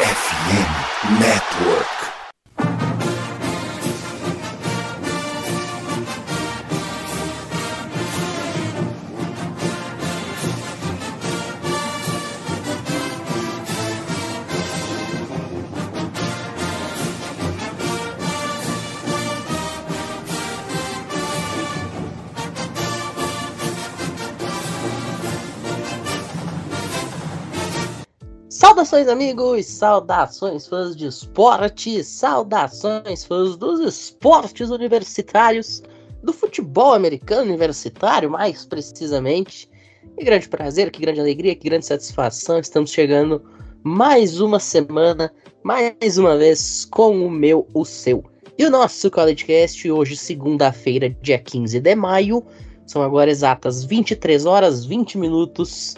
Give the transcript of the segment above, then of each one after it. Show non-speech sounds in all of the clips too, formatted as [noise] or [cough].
FM Network. Saudações, amigos! Saudações, fãs de esporte! Saudações, fãs dos esportes universitários, do futebol americano universitário, mais precisamente. Que grande prazer, que grande alegria, que grande satisfação. Estamos chegando mais uma semana, mais uma vez, com o meu, o seu. E o nosso CollegeCast, hoje, segunda-feira, dia 15 de maio. São agora exatas 23 horas 20 minutos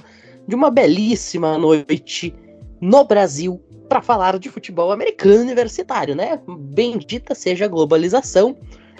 de uma belíssima noite no Brasil para falar de futebol americano universitário, né? Bendita seja a globalização.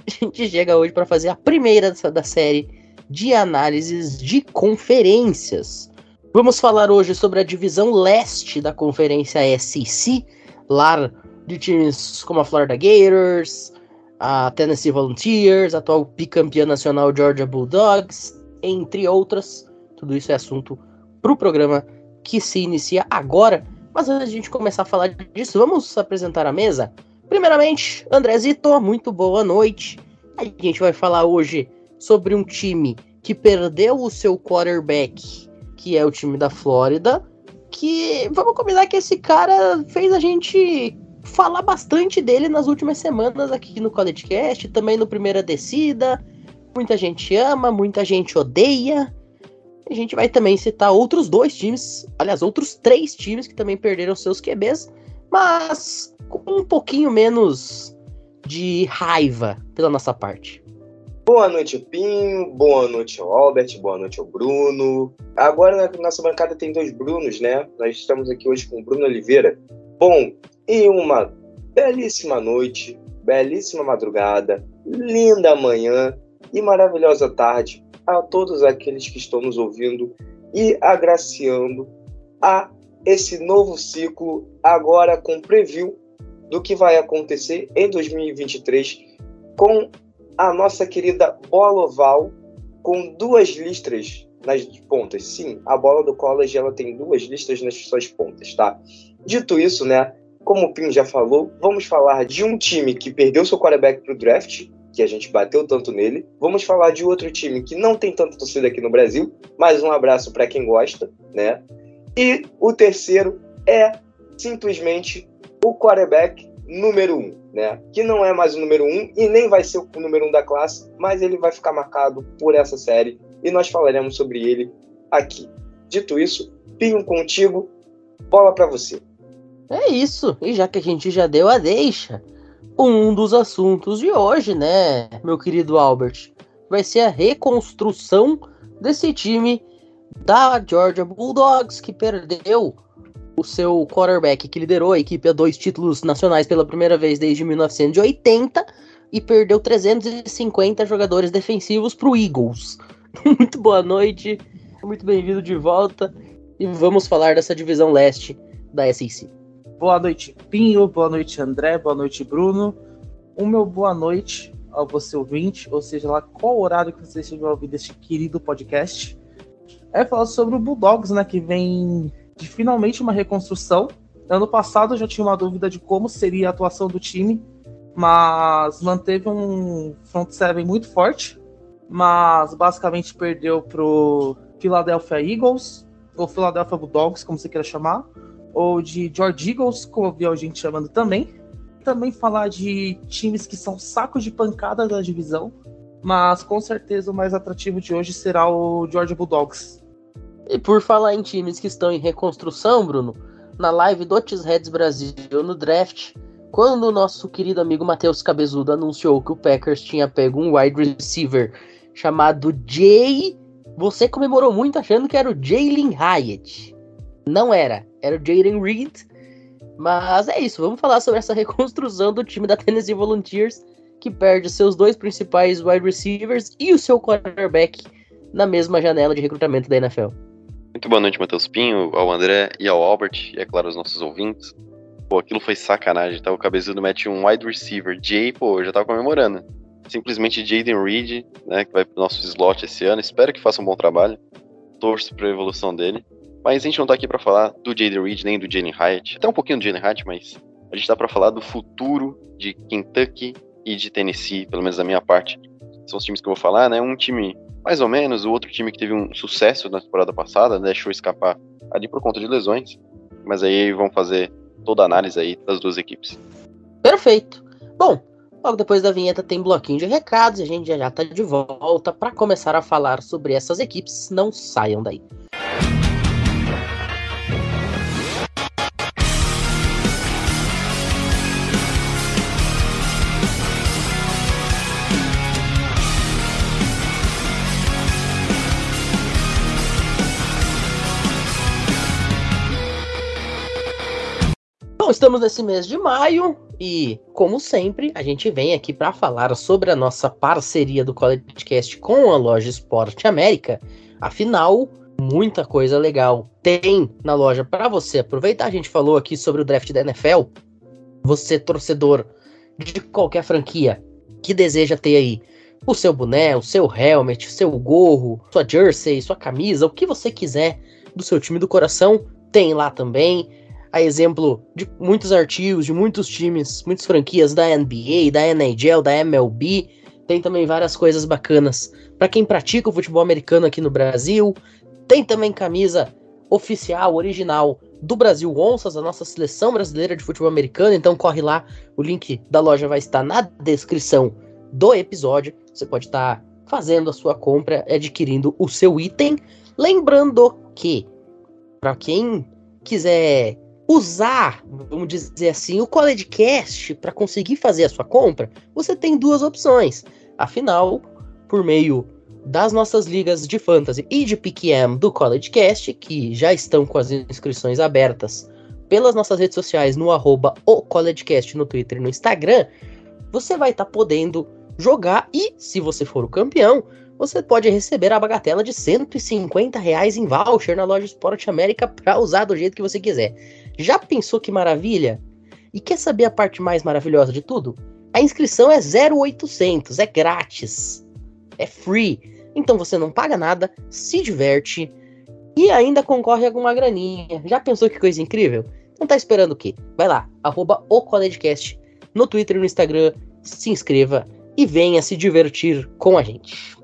A gente chega hoje para fazer a primeira da série de análises de conferências. Vamos falar hoje sobre a divisão leste da conferência SEC, lar de times como a Florida Gators, a Tennessee Volunteers, atual bicampeã nacional Georgia Bulldogs, entre outras. Tudo isso é assunto para o programa que se inicia agora. Mas antes de a gente começar a falar disso, vamos apresentar a mesa. Primeiramente, Andrezito, muito boa noite. A gente vai falar hoje sobre um time que perdeu o seu quarterback, que é o time da Flórida. Que vamos combinar que esse cara fez a gente falar bastante dele nas últimas semanas aqui no College Cast, também no Primeira Descida. Muita gente ama, muita gente odeia. A gente vai também citar outros dois times, aliás, outros três times que também perderam seus QBs, mas com um pouquinho menos de raiva pela nossa parte. Boa noite, Pinho. Boa noite Albert. Boa noite Bruno. Agora na nossa bancada tem dois Brunos, né? Nós estamos aqui hoje com o Bruno Oliveira. Bom, e uma belíssima noite, belíssima madrugada, linda manhã e maravilhosa tarde a todos aqueles que estão nos ouvindo e agraciando a esse novo ciclo, agora com preview do que vai acontecer em 2023 com a nossa querida bola oval com duas listras nas pontas. Sim, a bola do college ela tem duas listras nas suas pontas, tá? Dito isso, né? Como o Pim já falou, vamos falar de um time que perdeu seu quarterback para o draft, que a gente bateu tanto nele. Vamos falar de outro time que não tem tanta torcida aqui no Brasil, mas um abraço para quem gosta, né? E o terceiro é simplesmente o quarterback número um, né? Que não é mais o número um e nem vai ser o número um da classe, mas ele vai ficar marcado por essa série e nós falaremos sobre ele aqui. Dito isso, Pinho contigo, bola para você. É isso, e já que a gente já deu a deixa, um dos assuntos de hoje, né, meu querido Albert, vai ser a reconstrução desse time da Georgia Bulldogs que perdeu o seu quarterback que liderou a equipe a dois títulos nacionais pela primeira vez desde 1980 e perdeu 350 jogadores defensivos para o Eagles. [laughs] muito boa noite, muito bem-vindo de volta e vamos falar dessa divisão leste da SEC. Boa noite, Pinho. Boa noite, André. Boa noite, Bruno. O meu boa noite ao você ouvinte, ou seja, lá qual horário que você estiver ouvindo este querido podcast, é falar sobre o Bulldogs, né, que vem de finalmente uma reconstrução. Ano passado eu já tinha uma dúvida de como seria a atuação do time, mas manteve um front seven muito forte, mas basicamente perdeu pro Philadelphia Eagles, ou Philadelphia Bulldogs, como você queira chamar, ou de George Eagles, como eu vi a gente chamando também. Também falar de times que são sacos de pancada da divisão, mas com certeza o mais atrativo de hoje será o Georgia Bulldogs. E por falar em times que estão em reconstrução, Bruno, na live do Heads Brasil no draft, quando o nosso querido amigo Matheus Cabezudo anunciou que o Packers tinha pego um wide receiver chamado Jay, você comemorou muito achando que era o Jalen Hyatt. Não era, era o Jaden Reed. Mas é isso, vamos falar sobre essa [laughs] reconstrução do time da Tennessee Volunteers, que perde seus dois principais wide receivers e o seu quarterback na mesma janela de recrutamento da NFL. Muito boa noite, Matheus Pinho, ao André e ao Albert, e é claro, aos nossos ouvintes. Pô, aquilo foi sacanagem, tá? O cabeçudo mete um wide receiver. Jay, pô, eu já tava comemorando. Simplesmente Jaden Reed, né, que vai pro nosso slot esse ano. Espero que faça um bom trabalho. Torço pra evolução dele. Mas a gente não tá aqui para falar do Jaden Reed nem do Jalen Hyatt. Até um pouquinho do Jalen Hyatt, mas a gente tá para falar do futuro de Kentucky e de Tennessee, pelo menos da minha parte. São os times que eu vou falar, né? Um time mais ou menos, o outro time que teve um sucesso na temporada passada, né, deixou escapar ali por conta de lesões. Mas aí vão fazer toda a análise aí das duas equipes. Perfeito. Bom, logo depois da vinheta tem bloquinho de recados e a gente já já tá de volta para começar a falar sobre essas equipes. Não saiam daí. Estamos nesse mês de maio e, como sempre, a gente vem aqui para falar sobre a nossa parceria do CollegeCast com a loja Esporte América. Afinal, muita coisa legal tem na loja para você aproveitar. A gente falou aqui sobre o draft da NFL. Você, torcedor de qualquer franquia que deseja ter aí o seu boné, o seu helmet, o seu gorro, sua jersey, sua camisa, o que você quiser do seu time do coração, tem lá também a exemplo de muitos artigos, de muitos times, muitas franquias da NBA, da NHL, da MLB. Tem também várias coisas bacanas para quem pratica o futebol americano aqui no Brasil. Tem também camisa oficial, original do Brasil Onças, a nossa seleção brasileira de futebol americano. Então corre lá, o link da loja vai estar na descrição do episódio. Você pode estar fazendo a sua compra, adquirindo o seu item. Lembrando que, para quem quiser usar, vamos dizer assim, o CollegeCast para conseguir fazer a sua compra, você tem duas opções. Afinal, por meio das nossas ligas de fantasy e de PQM do CollegeCast, que já estão com as inscrições abertas pelas nossas redes sociais no arroba o CollegeCast no Twitter e no Instagram, você vai estar tá podendo jogar e, se você for o campeão, você pode receber a bagatela de 150 reais em voucher na loja Esporte América para usar do jeito que você quiser. Já pensou que maravilha? E quer saber a parte mais maravilhosa de tudo? A inscrição é 0800, é grátis, é free. Então você não paga nada, se diverte e ainda concorre a alguma graninha. Já pensou que coisa incrível? Não tá esperando o quê? Vai lá, arroba o CollegeCast no Twitter e no Instagram, se inscreva e venha se divertir com a gente.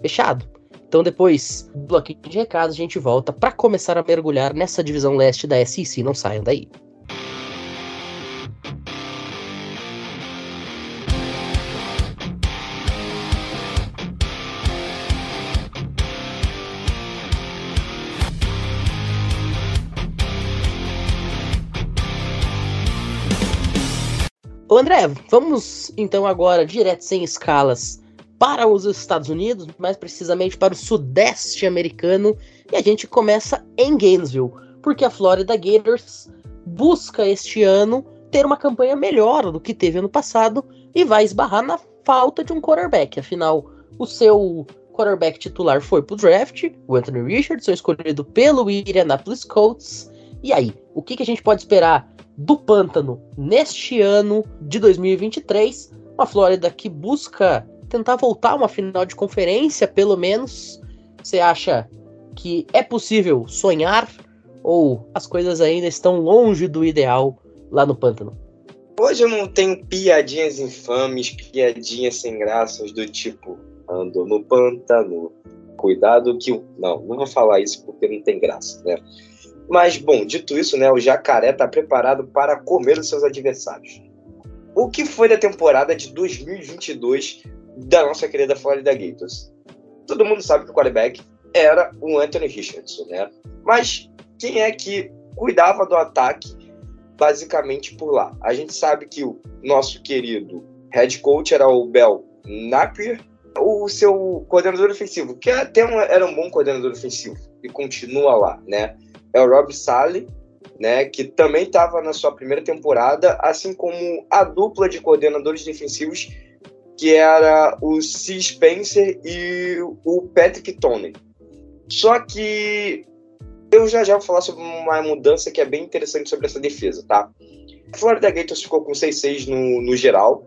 Fechado? Então, depois do bloquinho de recados, a gente volta para começar a mergulhar nessa divisão leste da SEC. Não saiam daí. Ô André, vamos então agora direto sem escalas para os Estados Unidos, mais precisamente para o Sudeste americano, e a gente começa em Gainesville, porque a Florida Gators busca este ano ter uma campanha melhor do que teve ano passado e vai esbarrar na falta de um quarterback. Afinal, o seu quarterback titular foi pro draft, o Anthony Richardson, escolhido pelo Indianapolis Colts. E aí, o que, que a gente pode esperar do Pântano neste ano de 2023? Uma Flórida que busca tentar voltar uma final de conferência, pelo menos. Você acha que é possível sonhar ou as coisas ainda estão longe do ideal lá no pântano? Hoje eu não tenho piadinhas infames, piadinhas sem graças do tipo ando no pântano, cuidado que não, não vou falar isso porque não tem graça, né? Mas bom, dito isso, né, o jacaré está preparado para comer os seus adversários. O que foi da temporada de 2022 da nossa querida Florida Gators. Todo mundo sabe que o quarterback era o Anthony Richardson, né? Mas quem é que cuidava do ataque basicamente por lá? A gente sabe que o nosso querido head coach era o Bell Napier, o seu coordenador ofensivo, que até um, era um bom coordenador ofensivo e continua lá, né? É o Rob Sally, né, que também estava na sua primeira temporada, assim como a dupla de coordenadores defensivos que era o C. Spencer e o Patrick Tony. Só que Eu já já vou falar sobre uma mudança que é bem interessante sobre essa defesa, tá? Florida Gators ficou com 6-6 no, no geral,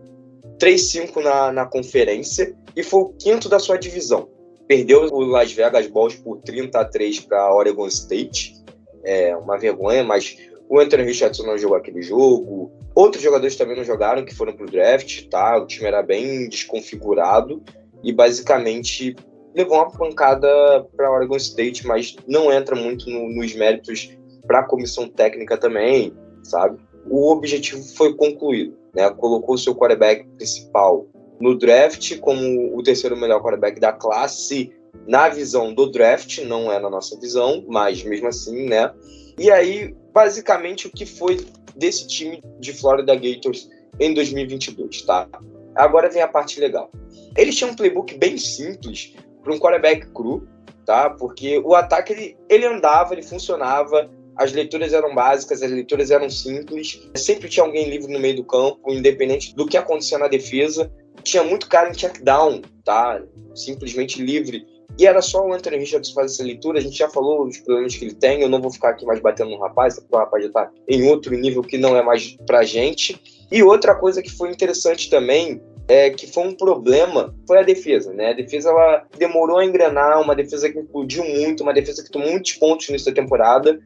3-5 na, na conferência e foi o quinto da sua divisão. Perdeu o Las Vegas Balls por 30 a 3 para Oregon State. É uma vergonha, mas o Anthony Richardson não jogou aquele jogo. Outros jogadores também não jogaram, que foram pro draft, tá? O time era bem desconfigurado e basicamente levou uma pancada para Oregon State, mas não entra muito no, nos méritos para a comissão técnica também, sabe? O objetivo foi concluído, né? Colocou o seu quarterback principal no draft como o terceiro melhor quarterback da classe na visão do draft, não é na nossa visão, mas mesmo assim, né? E aí, basicamente, o que foi desse time de Florida Gators em 2022, tá? Agora vem a parte legal. Eles tinham um playbook bem simples para um quarterback cru, tá? Porque o ataque ele, ele andava, ele funcionava, as leituras eram básicas, as leituras eram simples, sempre tinha alguém livre no meio do campo, independente do que acontecia na defesa. Tinha muito cara em check down, tá? Simplesmente livre e era só o Anthony Richards fazer essa leitura. A gente já falou dos problemas que ele tem. Eu não vou ficar aqui mais batendo no rapaz, porque o rapaz já tá em outro nível que não é mais pra gente. E outra coisa que foi interessante também é, que foi um problema foi a defesa, né? A defesa ela demorou a engrenar, uma defesa que implodiu muito, uma defesa que tomou muitos pontos nessa temporada,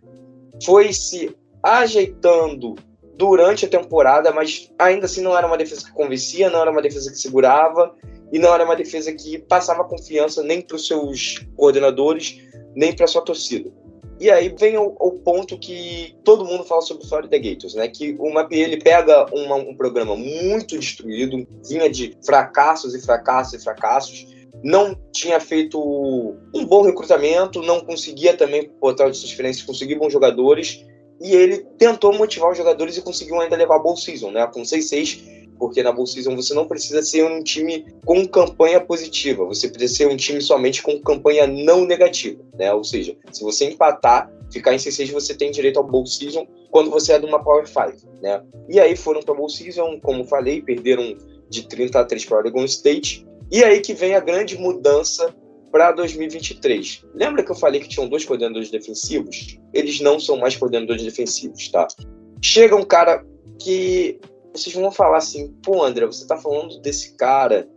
foi se ajeitando durante a temporada, mas ainda assim não era uma defesa que convencia, não era uma defesa que segurava, e não era uma defesa que passava confiança nem para os seus coordenadores, nem para sua torcida. E aí vem o, o, ponto que todo mundo fala sobre o Florida Gators, né? Que o Mapier ele pega uma, um programa muito destruído, vinha de fracassos e fracassos e fracassos, não tinha feito um bom recrutamento, não conseguia também botar de diferenças, conseguir bons jogadores, e ele tentou motivar os jogadores e conseguiu ainda levar a bowl season, né? Com 6-6 porque na Bull Season você não precisa ser um time com campanha positiva, você precisa ser um time somente com campanha não negativa, né? Ou seja, se você empatar, ficar em C6, você tem direito ao Bowl Season quando você é de uma Power 5, né? E aí foram para Bowl Season, como falei, perderam de 30 a 3 para Oregon State. E aí que vem a grande mudança para 2023. Lembra que eu falei que tinham dois coordenadores defensivos? Eles não são mais coordenadores defensivos, tá? Chega um cara que vocês vão falar assim, pô, André, você tá falando desse cara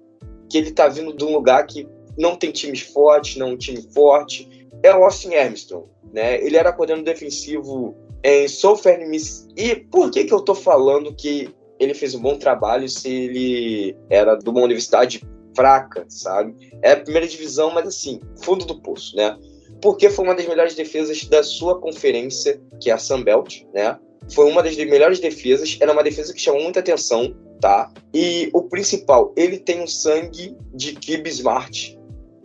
que ele tá vindo de um lugar que não tem times fortes, não um time forte. É o Austin Armstrong, né? Ele era coordenador defensivo em Southern Miss. E por que que eu tô falando que ele fez um bom trabalho se ele era de uma universidade fraca, sabe? É a primeira divisão, mas assim, fundo do poço, né? Porque foi uma das melhores defesas da sua conferência, que é a Sunbelt, né? Foi uma das melhores defesas, era uma defesa que chamou muita atenção, tá? E o principal, ele tem um sangue de Kib Smart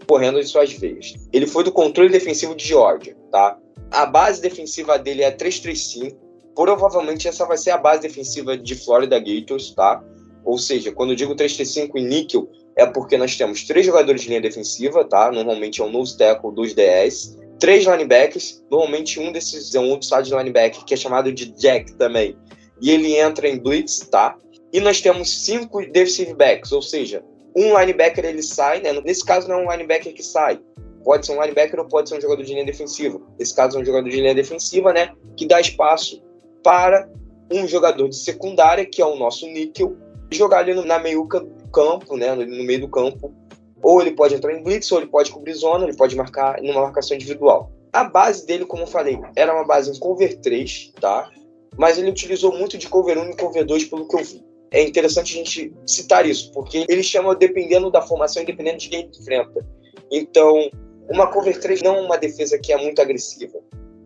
correndo em suas veias. Ele foi do controle defensivo de Georgia, tá? A base defensiva dele é 3-3-5. Provavelmente essa vai ser a base defensiva de Florida Gators, tá? Ou seja, quando eu digo 3-3-5 em níquel, é porque nós temos três jogadores de linha defensiva, tá? Normalmente é um nose tackle dos DS três linebackers, normalmente um desses é um outside linebacker, que é chamado de Jack também, e ele entra em blitz, tá? E nós temos cinco defensive backs, ou seja, um linebacker ele sai, né? Nesse caso não é um linebacker que sai, pode ser um linebacker ou pode ser um jogador de linha defensiva. Nesse caso é um jogador de linha defensiva, né? Que dá espaço para um jogador de secundária, que é o nosso níquel, jogar ali na meiuca campo, né? No meio do campo, ou ele pode entrar em blitz, ou ele pode cobrir zona, ele pode marcar numa marcação individual. A base dele, como eu falei, era uma base em cover 3, tá? Mas ele utilizou muito de cover 1 e cover 2, pelo que eu vi. É interessante a gente citar isso, porque ele chama dependendo da formação e dependendo de quem enfrenta. Então, uma cover 3 não é uma defesa que é muito agressiva,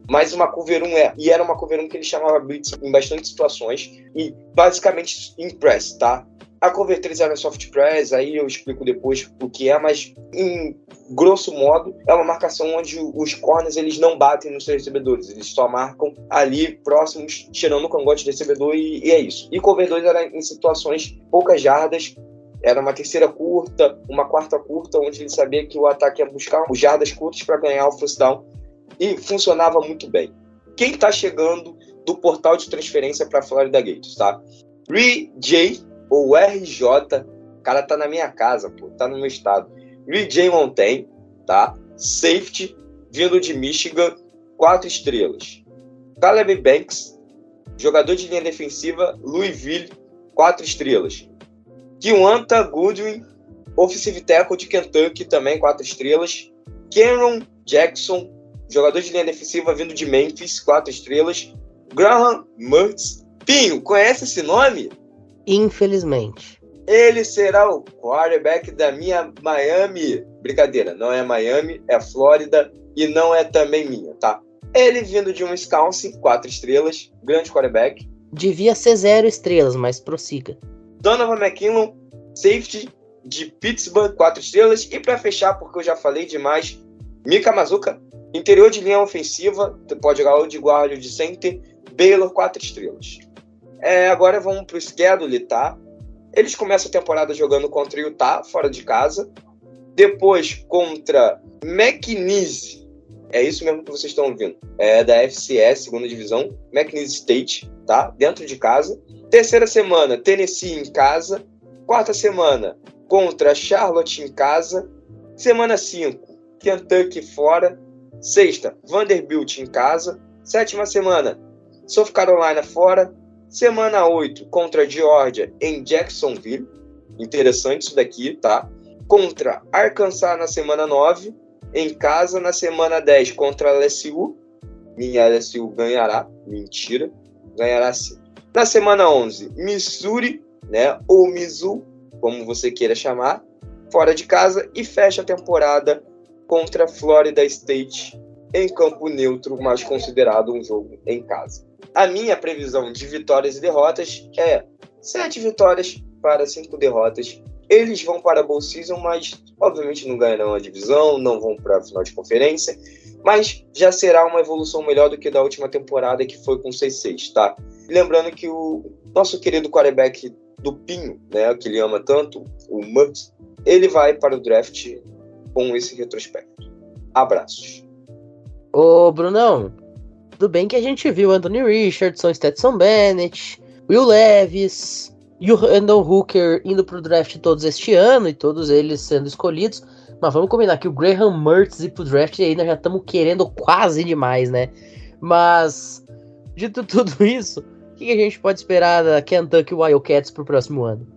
mas uma cover 1 é. E era uma cover 1 que ele chamava blitz em bastante situações e basicamente em press, tá? A Cover 3 era soft press, aí eu explico depois o que é, mas em grosso modo é uma marcação onde os corners eles não batem nos seus recebedores, eles só marcam ali próximos, tirando o cangote do recebedor e, e é isso. E Cover 2 era em situações poucas jardas, era uma terceira curta, uma quarta curta, onde ele sabia que o ataque ia buscar jardas curtas para ganhar o first down e funcionava muito bem. Quem está chegando do portal de transferência para Florida Gators, tá? Ree J ou RJ, o cara tá na minha casa, pô, tá no meu estado. RJ Montaigne, tá? Safety, vindo de Michigan, 4 estrelas. Caleb Banks, jogador de linha defensiva, Louisville, 4 estrelas. Kiwanta Goodwin, offensive tackle de Kentucky, também 4 estrelas. Cameron Jackson, jogador de linha defensiva vindo de Memphis, 4 estrelas. Graham Mertz. Pinho, conhece esse nome? Infelizmente. Ele será o quarterback da minha Miami. Brincadeira, não é Miami, é Flórida e não é também minha, tá? Ele vindo de um Wisconsin, quatro estrelas, grande quarterback. Devia ser zero estrelas, mas prossiga. Donovan McKinnon, safety de Pittsburgh, quatro estrelas. E para fechar, porque eu já falei demais, Mika Mazuka, interior de linha ofensiva, pode jogar ou de guarda ou de center, Baylor, quatro estrelas. É, agora vamos pro schedule, tá? Eles começam a temporada jogando contra o Utah, fora de casa. Depois contra McNeese. É isso mesmo que vocês estão ouvindo. É da FCS, segunda divisão. McNeese State, tá? Dentro de casa. Terceira semana, Tennessee em casa. Quarta semana, contra Charlotte em casa. Semana 5, Kentucky fora. Sexta, Vanderbilt em casa. Sétima semana, South Carolina fora. Semana 8 contra Georgia em Jacksonville. Interessante isso daqui, tá? Contra Arkansas na semana 9. Em casa na semana 10 contra a LSU. Minha LSU ganhará. Mentira. Ganhará sim. Na semana 11, Missouri, né? Ou Mizzou, como você queira chamar. Fora de casa. E fecha a temporada contra Florida State em campo neutro, mas considerado um jogo em casa. A minha previsão de vitórias e derrotas é sete vitórias para cinco derrotas. Eles vão para a Bowl Season, mas obviamente não ganharão a divisão, não vão para a final de conferência, mas já será uma evolução melhor do que da última temporada, que foi com 6-6, tá? lembrando que o nosso querido quarterback do Pinho, né, que ele ama tanto, o Mutz, ele vai para o draft com esse retrospecto. Abraços. Ô, Brunão, tudo bem que a gente viu Anthony Richardson, Stetson Bennett, Will Levis e o Randall Hooker indo pro draft todos este ano e todos eles sendo escolhidos. Mas vamos combinar que o Graham Mertz ir pro draft e ainda já estamos querendo quase demais, né? Mas, dito tudo isso, o que a gente pode esperar da Kentucky Wildcats pro próximo ano?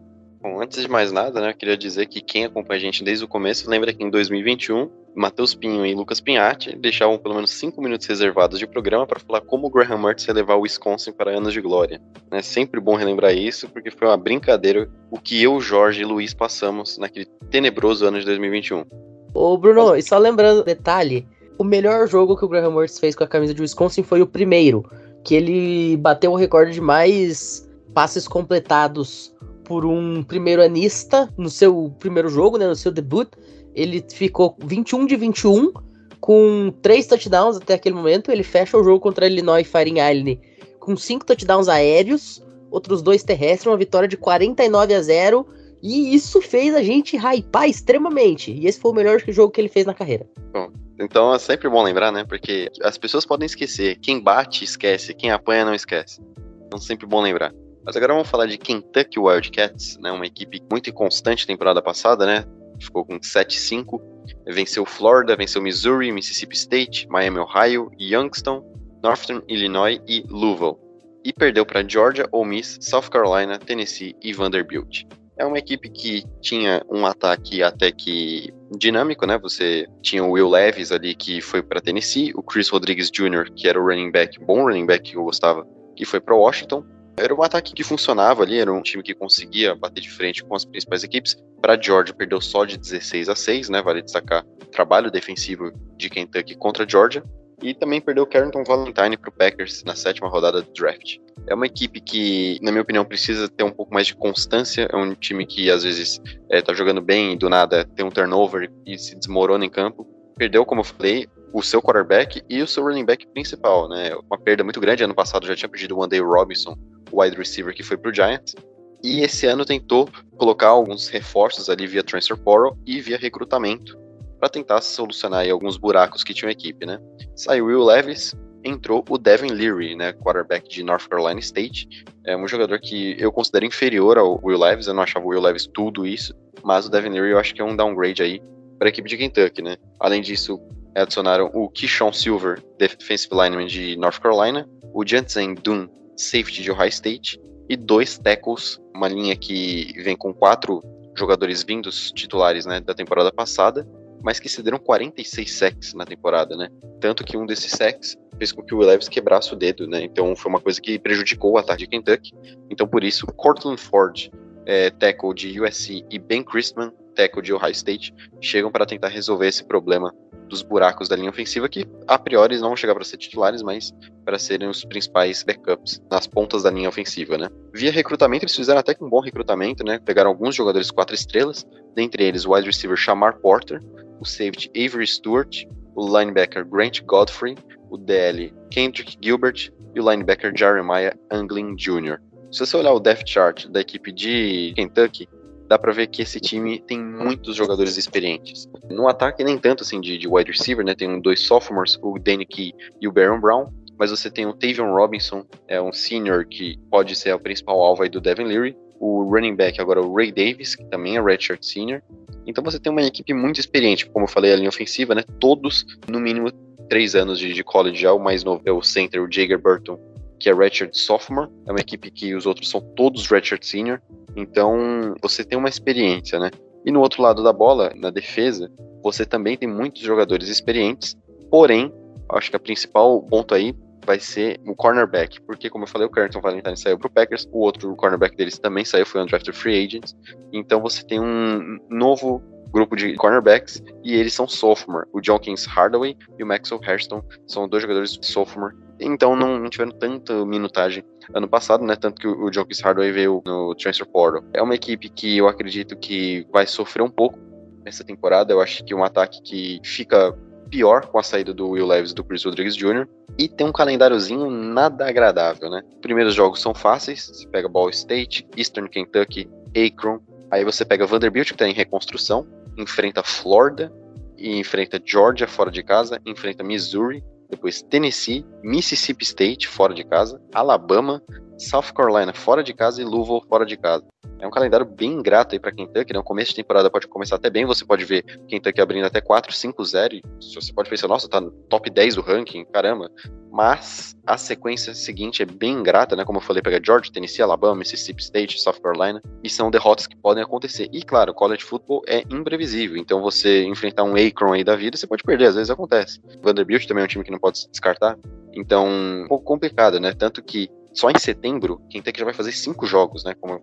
Bom, antes de mais nada, né, eu queria dizer que quem acompanha a gente desde o começo lembra que em 2021, Matheus Pinho e Lucas Pinhatti deixavam pelo menos cinco minutos reservados de programa para falar como o Graham Mertz ia levar o Wisconsin para anos de glória. É sempre bom relembrar isso, porque foi uma brincadeira o que eu, Jorge e Luiz passamos naquele tenebroso ano de 2021. Ô, Bruno, e só lembrando, detalhe, o melhor jogo que o Graham Mertz fez com a camisa de Wisconsin foi o primeiro, que ele bateu o recorde de mais passes completados por um primeiro anista no seu primeiro jogo, né, no seu debut. Ele ficou 21 de 21 com três touchdowns até aquele momento. Ele fecha o jogo contra Illinois Fighting Island com cinco touchdowns aéreos, outros dois terrestres, uma vitória de 49 a 0. E isso fez a gente hypar extremamente. E esse foi o melhor jogo que ele fez na carreira. Bom, então é sempre bom lembrar, né? Porque as pessoas podem esquecer. Quem bate, esquece. Quem apanha, não esquece. Então sempre bom lembrar. Mas agora vamos falar de Kentucky Wildcats, né? Uma equipe muito inconstante temporada passada, né? Ficou com 7-5. Venceu Florida, venceu Missouri, Mississippi State, Miami, Ohio, Youngstown, Northern Illinois e Louisville. E perdeu para Georgia, Ole Miss, South Carolina, Tennessee e Vanderbilt. É uma equipe que tinha um ataque até que dinâmico, né? Você tinha o Will Levis ali que foi para Tennessee, o Chris Rodrigues Jr., que era o running back, bom running back que eu gostava, que foi para Washington, era um ataque que funcionava ali, era um time que conseguia bater de frente com as principais equipes. Para Georgia, perdeu só de 16 a 6, né? Vale destacar o trabalho defensivo de Kentucky contra Georgia. E também perdeu Carrington Valentine para o Packers na sétima rodada do draft. É uma equipe que, na minha opinião, precisa ter um pouco mais de constância. É um time que às vezes está é, jogando bem e do nada tem um turnover e se desmorona em campo. Perdeu, como eu falei, o seu quarterback e o seu running back principal, né? Uma perda muito grande. Ano passado já tinha perdido o Day Robinson, wide receiver que foi pro Giants. E esse ano tentou colocar alguns reforços ali via transfer portal e via recrutamento para tentar solucionar alguns buracos que tinha a equipe, né? Saiu Will Levis, entrou o Devin Leary, né, quarterback de North Carolina State. É um jogador que eu considero inferior ao Will Levis, eu não achava o Will Levis tudo isso, mas o Devin Leary eu acho que é um downgrade aí para a equipe de Kentucky, né? Além disso, adicionaram o Keyshawn Silver, defensive lineman de North Carolina, o Jansen Dunn, safety de Ohio State, e dois tackles, uma linha que vem com quatro jogadores vindos titulares né, da temporada passada, mas que cederam 46 sacks na temporada, né? Tanto que um desses sacks fez com que o Levis quebrasse o dedo, né? Então foi uma coisa que prejudicou o ataque de Kentucky. Então por isso, Cortland Ford, é, tackle de USC, e Ben Christman, tackle de Ohio State, chegam para tentar resolver esse problema dos buracos da linha ofensiva, que a priori não vão chegar para ser titulares, mas para serem os principais backups nas pontas da linha ofensiva, né? Via recrutamento, eles fizeram até que um bom recrutamento, né? Pegaram alguns jogadores quatro estrelas, dentre eles o wide receiver Shamar Porter, o safety Avery Stewart, o linebacker Grant Godfrey, o DL Kendrick Gilbert e o linebacker Jeremiah Anglin Jr. Se você olhar o depth chart da equipe de Kentucky, dá para ver que esse time tem muitos jogadores experientes. No ataque, nem tanto assim de, de wide receiver, né? Tem dois sophomores, o Danny Key e o Baron Brown, mas você tem o Tavion Robinson, é um senior que pode ser o principal alvo aí do Devin Leary, o running back agora o Ray Davis, que também é redshirt senior. Então você tem uma equipe muito experiente, como eu falei, a linha ofensiva, né? Todos no mínimo três anos de, de college já, o mais novo é o center, o Jager Burton, que é redshirt sophomore, é uma equipe que os outros são todos redshirt senior, então você tem uma experiência, né? E no outro lado da bola, na defesa, você também tem muitos jogadores experientes, porém, acho que a principal ponto aí vai ser o cornerback, porque como eu falei, o Carlton Valentine saiu pro Packers, o outro cornerback deles também saiu, foi um draft free agent, então você tem um novo grupo de cornerbacks e eles são sophomore. O Jonkins Hardaway e o Maxwell Hairston são dois jogadores sophomore então não, tiveram tanta minutagem ano passado, né? Tanto que o, o Jokic Hardaway veio no Transfer Portal. É uma equipe que eu acredito que vai sofrer um pouco nessa temporada. Eu acho que um ataque que fica pior com a saída do Will Levis e do Chris Rodrigues Jr. E tem um calendáriozinho nada agradável, né? Os primeiros jogos são fáceis. Você pega Ball State, Eastern Kentucky, Akron. Aí você pega Vanderbilt, que está em reconstrução, enfrenta Florida e enfrenta Georgia fora de casa, enfrenta Missouri, depois Tennessee, Mississippi State fora de casa, Alabama, South Carolina fora de casa e Louisville fora de casa. É um calendário bem ingrato aí para Kentucky, né? O começo de temporada pode começar até bem, você pode ver Kentucky abrindo até 4, 5, 0, você pode pensar, nossa, tá no top 10 do ranking, caramba. Mas a sequência seguinte é bem ingrata, né? Como eu falei, pega Georgia, Tennessee, Alabama, Mississippi State, South Carolina, e são derrotas que podem acontecer. E claro, college football é imprevisível, então você enfrentar um Akron aí da vida, você pode perder, às vezes acontece. Vanderbilt também é um time que não pode se descartar, então um pouco complicado, né? Tanto que só em setembro, Kentucky já vai fazer cinco jogos, né? Como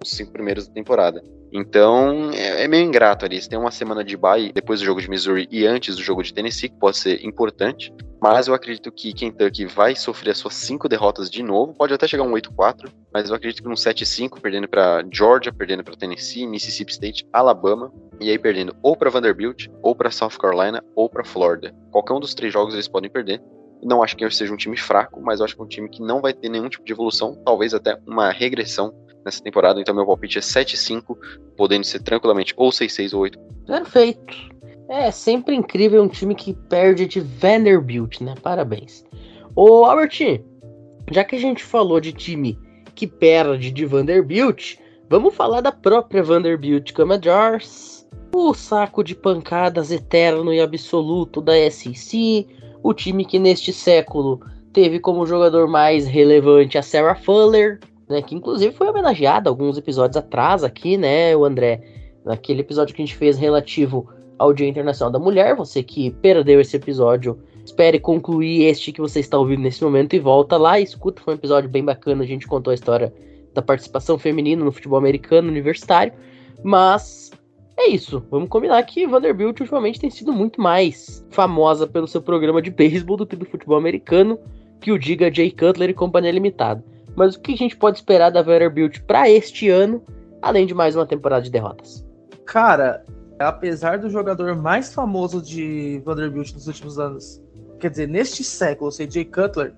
os cinco primeiros da temporada. Então, é, é, meio ingrato ali. Você tem uma semana de bye depois do jogo de Missouri e antes do jogo de Tennessee, que pode ser importante. Mas eu acredito que Kentucky vai sofrer as suas cinco derrotas de novo. Pode até chegar um 8-4, mas eu acredito que um 7-5, perdendo para Georgia, perdendo para Tennessee, Mississippi State, Alabama, e aí perdendo ou para Vanderbilt, ou para South Carolina, ou para Florida. Qualquer um dos três jogos eles podem perder. Não acho que seja um time fraco, mas acho que é um time que não vai ter nenhum tipo de evolução, talvez até uma regressão nessa temporada. Então meu palpite é 7-5, podendo ser tranquilamente ou 6-6 ou 8. Perfeito. É sempre incrível um time que perde de Vanderbilt, né? Parabéns. Ô Albert, já que a gente falou de time que perde de Vanderbilt, vamos falar da própria Vanderbilt Commodores, o saco de pancadas eterno e absoluto da SEC, o time que neste século teve como jogador mais relevante a Sarah Fuller, né, que inclusive foi homenageada alguns episódios atrás aqui, né, o André, naquele episódio que a gente fez relativo ao Dia Internacional da Mulher. Você que perdeu esse episódio, espere concluir este que você está ouvindo nesse momento e volta lá e escuta. Foi um episódio bem bacana, a gente contou a história da participação feminina no futebol americano universitário, mas é isso, vamos combinar que Vanderbilt ultimamente tem sido muito mais famosa pelo seu programa de beisebol do que do futebol americano, que o diga Jay Cutler e Companhia Limitada. Mas o que a gente pode esperar da Vanderbilt para este ano, além de mais uma temporada de derrotas? Cara, apesar do jogador mais famoso de Vanderbilt nos últimos anos, quer dizer, neste século, ser Jay Cutler,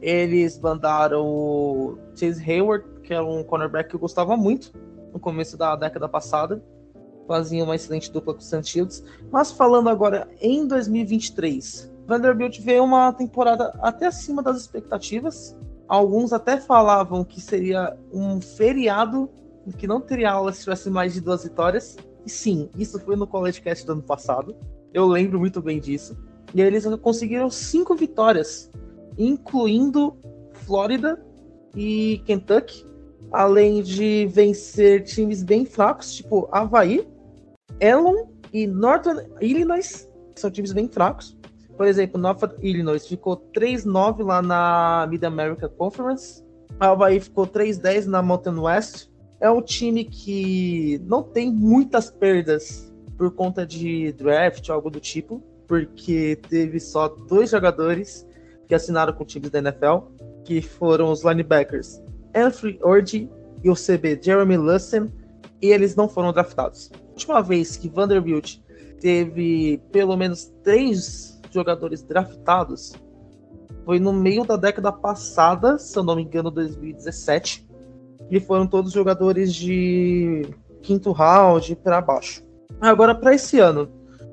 eles mandaram o Chase Hayward, que é um cornerback que eu gostava muito no começo da década passada fazia uma excelente dupla com o St. Shields. Mas falando agora em 2023, Vanderbilt veio uma temporada até acima das expectativas. Alguns até falavam que seria um feriado, que não teria aula se tivesse mais de duas vitórias. E sim, isso foi no College Cast do ano passado. Eu lembro muito bem disso. E eles conseguiram cinco vitórias, incluindo Flórida e Kentucky, além de vencer times bem fracos, tipo Havaí, Elon e Northern Illinois, que são times bem fracos. Por exemplo, Northern Illinois ficou 3-9 lá na Mid-America Conference. Havaí ficou 3-10 na Mountain West. É um time que não tem muitas perdas por conta de draft, algo do tipo, porque teve só dois jogadores que assinaram com times da NFL, que foram os linebackers Anthony Orgy e o CB Jeremy Lussen, e eles não foram draftados. A última vez que Vanderbilt teve pelo menos três jogadores draftados foi no meio da década passada, se eu não me engano, 2017. E foram todos jogadores de quinto round para baixo. Agora, para esse ano,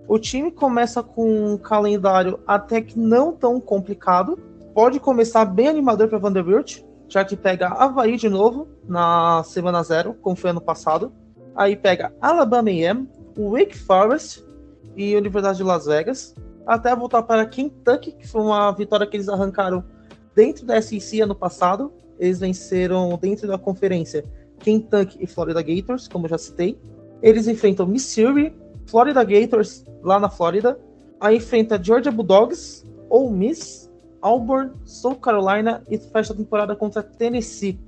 o time começa com um calendário até que não tão complicado. Pode começar bem animador para Vanderbilt, já que pega Havaí de novo na semana zero, como foi ano passado. Aí pega Alabama AM, Wake Forest e Universidade de Las Vegas até voltar para Kentucky, que foi uma vitória que eles arrancaram dentro da SEC ano passado. Eles venceram dentro da conferência Kentucky e Florida Gators, como já citei. Eles enfrentam Missouri, Florida Gators lá na Flórida. Aí enfrenta Georgia Bulldogs, ou Miss, Auburn, South Carolina e fecha a temporada contra Tennessee.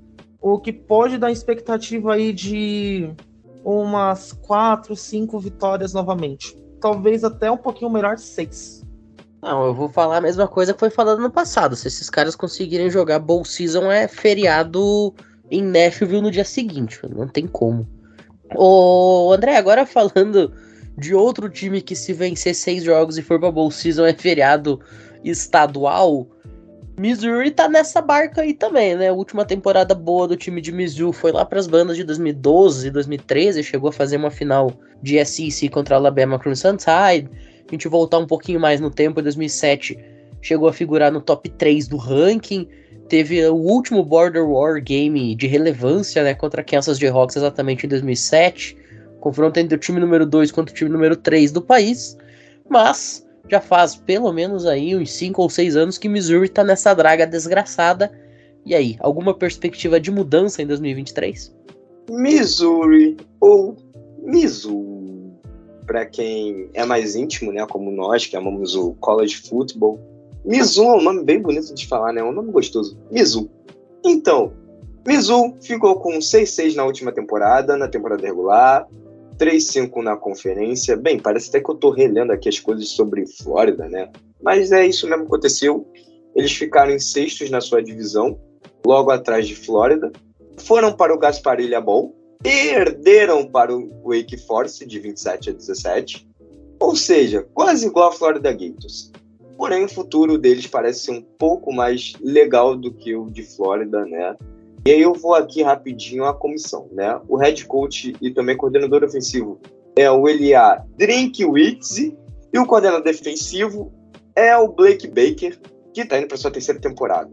O que pode dar expectativa aí de umas 4, 5 vitórias novamente talvez até um pouquinho melhor seis. Não, eu vou falar a mesma coisa que foi falado no passado. Se esses caras conseguirem jogar Bowl Season, é feriado em Nashville no dia seguinte. Não tem como. Ô, André, agora falando de outro time que se vencer seis jogos e for pra Bowl Season é feriado estadual, Missouri tá nessa barca aí também, né? A última temporada boa do time de Mizzou foi lá para as bandas de 2012 e 2013, chegou a fazer uma final de SEC contra a Alabama Crimson Tide. A gente voltar um pouquinho mais no tempo, em 2007, chegou a figurar no top 3 do ranking. Teve o último Border War game de relevância, né, contra Kansas Jayhawks exatamente em 2007. Confronto entre o time número 2 contra o time número 3 do país. Mas já faz pelo menos aí uns 5 ou 6 anos que Missouri tá nessa draga desgraçada. E aí, alguma perspectiva de mudança em 2023? Missouri ou Mizzou, para quem é mais íntimo, né, como nós que amamos o college football. Mizzou é um nome bem bonito de falar, né? É um nome gostoso. Mizzou. Então, Mizzou ficou com 6-6 na última temporada, na temporada regular. 3-5 na conferência. Bem, parece até que eu tô relendo aqui as coisas sobre Flórida, né? Mas é isso mesmo que aconteceu. Eles ficaram em sextos na sua divisão, logo atrás de Flórida. Foram para o Gasparilha Bowl, perderam para o Wake Forest de 27 a 17. Ou seja, quase igual a Florida Gators. Porém, o futuro deles parece ser um pouco mais legal do que o de Flórida, né? E aí eu vou aqui rapidinho a comissão, né? O head coach e também coordenador ofensivo é o Elia Drinkwitz e o coordenador defensivo é o Blake Baker, que está indo para sua terceira temporada.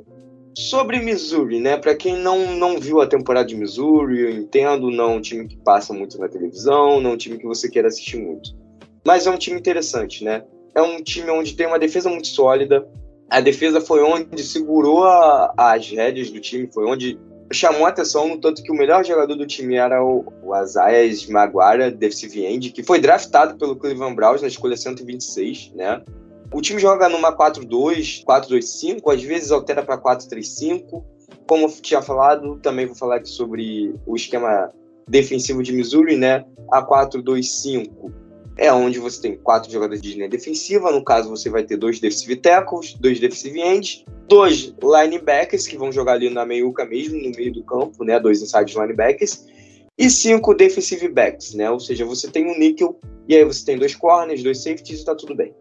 Sobre Missouri, né? Para quem não, não viu a temporada de Missouri, eu entendo, não é um time que passa muito na televisão, não é um time que você queira assistir muito. Mas é um time interessante, né? É um time onde tem uma defesa muito sólida. A defesa foi onde segurou a, as rédeas do time, foi onde chamou atenção no tanto que o melhor jogador do time era o, o Azaias Maguara, defensive end, que foi draftado pelo Cleveland Browns na escolha 126, né? O time joga numa 4-2, 4-2-5, às vezes altera para 4-3-5. Como eu tinha falado, também vou falar aqui sobre o esquema defensivo de Missouri, né? A 4-2-5 é onde você tem quatro jogadores de linha defensiva. No caso, você vai ter dois defensive tackles, dois defensive ends, dois linebackers que vão jogar ali na meiuca mesmo, no meio do campo, né? Dois inside linebackers. E cinco defensive backs, né? Ou seja, você tem um níquel e aí você tem dois corners, dois safeties e tá tudo bem.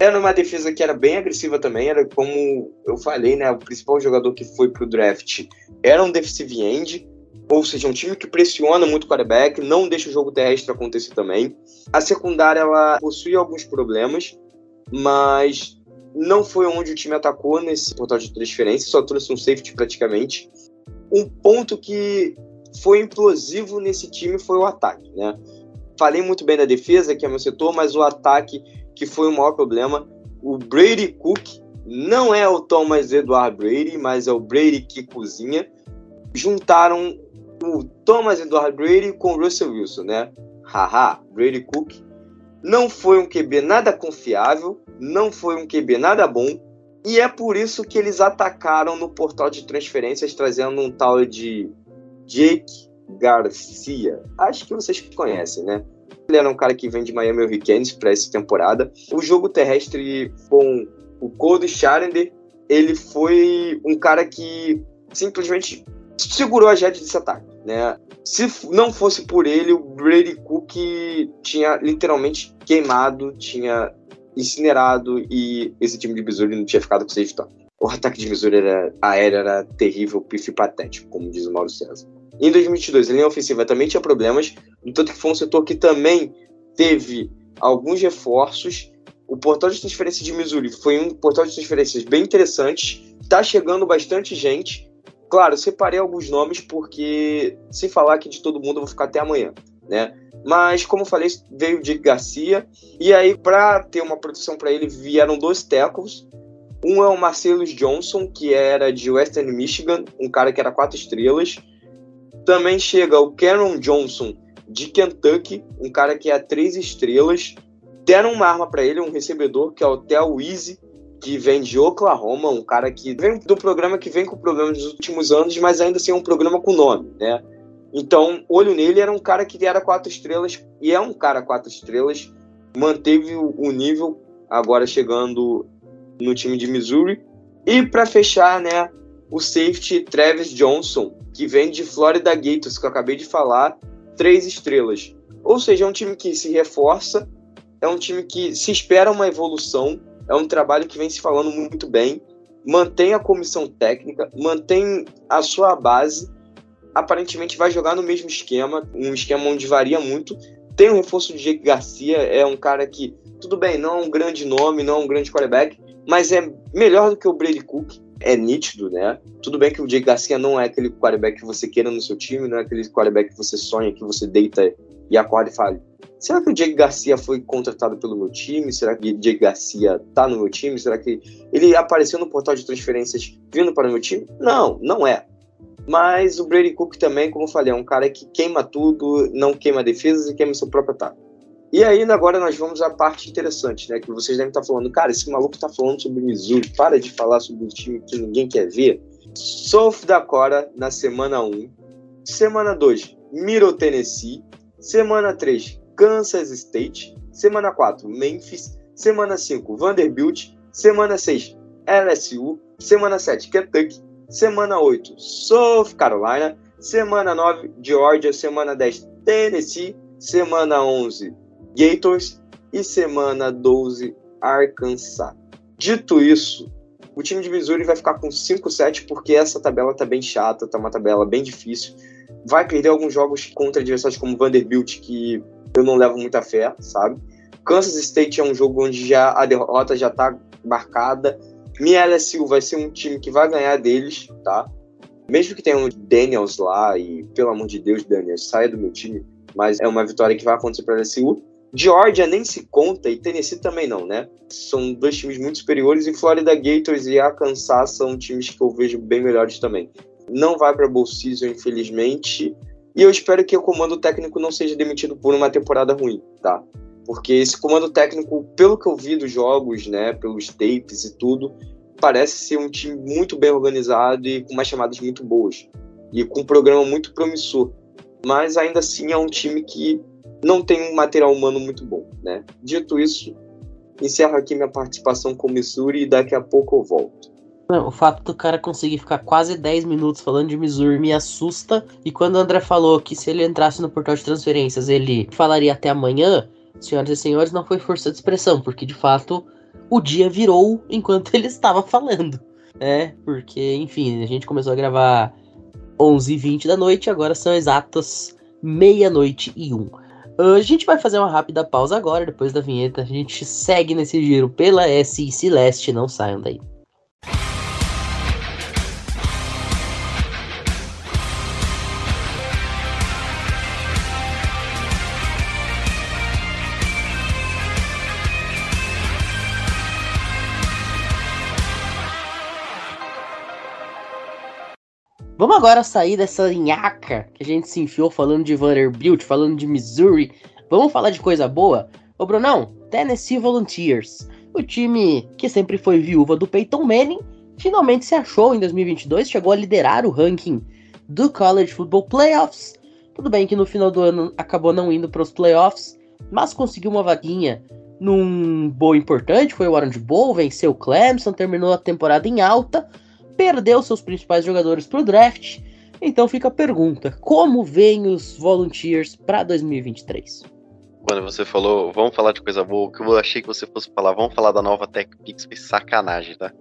Era uma defesa que era bem agressiva também, era como eu falei, né? O principal jogador que foi pro draft era um defensive end, ou seja, um time que pressiona muito o quarterback, não deixa o jogo terrestre acontecer também. A secundária ela possui alguns problemas, mas não foi onde o time atacou nesse portal de transferência, só trouxe um safety praticamente. Um ponto que foi implosivo nesse time foi o ataque, né? Falei muito bem da defesa, que é meu setor, mas o ataque, que foi o maior problema, o Brady Cook não é o Thomas Edward Brady, mas é o Brady que cozinha. Juntaram o Thomas Edward Brady com o Russell Wilson, né? Haha, Brady Cook não foi um QB nada confiável, não foi um QB nada bom, e é por isso que eles atacaram no portal de transferências trazendo um tal de Jake Garcia. Acho que vocês conhecem, né? Ele era um cara que vem de Miami Hurricanes para essa temporada. O jogo terrestre com o Cody Challenger, ele foi um cara que simplesmente segurou a jet desse ataque, né? Se não fosse por ele, o Brady Cook tinha literalmente queimado, tinha incinerado e esse time de Missouri não tinha ficado com seis vitórias. O ataque de Missouri era, aéreo era terrível, pif patético, como diz o Mauro César. Em 2022, a linha ofensiva também tinha problemas, tanto que foi um setor que também teve alguns reforços. O portal de transferência de Missouri foi um portal de transferências bem interessante. Está chegando bastante gente. Claro, separei alguns nomes porque se falar aqui de todo mundo eu vou ficar até amanhã, né? Mas como eu falei, veio o Dick Garcia e aí para ter uma proteção para ele vieram dois tackles. Um é o Marcellus Johnson, que era de Western Michigan, um cara que era quatro estrelas. Também chega o Cameron Johnson, de Kentucky, um cara que é três estrelas. Deram uma arma para ele, um recebedor, que é o Theo Easy, que vem de Oklahoma, um cara que vem do programa que vem com programa dos últimos anos, mas ainda assim é um programa com nome, né? Então, olho nele, era um cara que era quatro estrelas, e é um cara quatro estrelas, manteve o nível, agora chegando no time de Missouri. E para fechar, né, o safety Travis Johnson, que vem de Florida Gators, que eu acabei de falar, três estrelas. Ou seja, é um time que se reforça, é um time que se espera uma evolução, é um trabalho que vem se falando muito bem, mantém a comissão técnica, mantém a sua base, aparentemente vai jogar no mesmo esquema, um esquema onde varia muito. Tem o reforço de Jake Garcia, é um cara que, tudo bem, não é um grande nome, não é um grande quarterback, mas é melhor do que o Brady Cook, é nítido, né? Tudo bem que o Jake Garcia não é aquele quarterback que você queira no seu time, não é aquele quarterback que você sonha, que você deita e acorda e fala: será que o Jake Garcia foi contratado pelo meu time? Será que o Jake Garcia tá no meu time? Será que ele apareceu no portal de transferências vindo para o meu time? Não, não é. Mas o Brady Cook também, como eu falei, é um cara que queima tudo, não queima defesas e queima seu próprio ataque. E aí, agora nós vamos à parte interessante, né? Que vocês devem estar falando, cara, esse maluco está falando sobre o Missouri, para de falar sobre um time que ninguém quer ver. South Dakota na semana 1. Semana 2, Middle Tennessee. Semana 3, Kansas State. Semana 4, Memphis. Semana 5, Vanderbilt. Semana 6, LSU. Semana 7, Kentucky. Semana 8, South Carolina. Semana 9, Georgia. Semana 10, Tennessee. Semana 11, Gators e semana 12 Arkansas. Dito isso, o time de Missouri vai ficar com 5-7 porque essa tabela tá bem chata, tá uma tabela bem difícil. Vai perder alguns jogos contra adversários como Vanderbilt que eu não levo muita fé, sabe? Kansas State é um jogo onde já a derrota já tá marcada. Minha LSU vai ser um time que vai ganhar deles, tá? Mesmo que tenha um Daniels lá e, pelo amor de Deus, Daniels, saia do meu time, mas é uma vitória que vai acontecer para a LSU. Georgia nem se conta e Tennessee também não, né? São dois times muito superiores e Florida Gators e Arkansas são times que eu vejo bem melhores também. Não vai para Bowl Season, infelizmente, e eu espero que o comando técnico não seja demitido por uma temporada ruim, tá? Porque esse comando técnico, pelo que eu vi dos jogos, né, pelos tapes e tudo, parece ser um time muito bem organizado e com umas chamadas muito boas e com um programa muito promissor. Mas ainda assim é um time que não tem um material humano muito bom, né? Dito isso, encerro aqui minha participação com o Missouri e daqui a pouco eu volto. Não, o fato do cara conseguir ficar quase 10 minutos falando de Missouri me assusta. E quando o André falou que se ele entrasse no portal de transferências ele falaria até amanhã, senhoras e senhores, não foi força de expressão, porque de fato o dia virou enquanto [laughs] ele estava falando. É, porque, enfim, a gente começou a gravar 11h20 da noite, agora são exatas meia-noite e um. A gente vai fazer uma rápida pausa agora, depois da vinheta. A gente segue nesse giro pela SI Celeste, não saiam daí. Vamos agora sair dessa nhaca que a gente se enfiou falando de Vanderbilt, falando de Missouri. Vamos falar de coisa boa? Ô, Brunão, Tennessee Volunteers. O time que sempre foi viúva do Peyton Manning finalmente se achou em 2022, chegou a liderar o ranking do College Football Playoffs. Tudo bem que no final do ano acabou não indo para os playoffs, mas conseguiu uma vaguinha num bowl importante, foi o Orange Bowl, venceu o Clemson, terminou a temporada em alta perdeu seus principais jogadores para o draft. Então fica a pergunta: como vêm os Volunteers para 2023? Quando você falou, vamos falar de coisa boa, que eu achei que você fosse falar, vamos falar da nova Tech Pix, foi sacanagem, tá?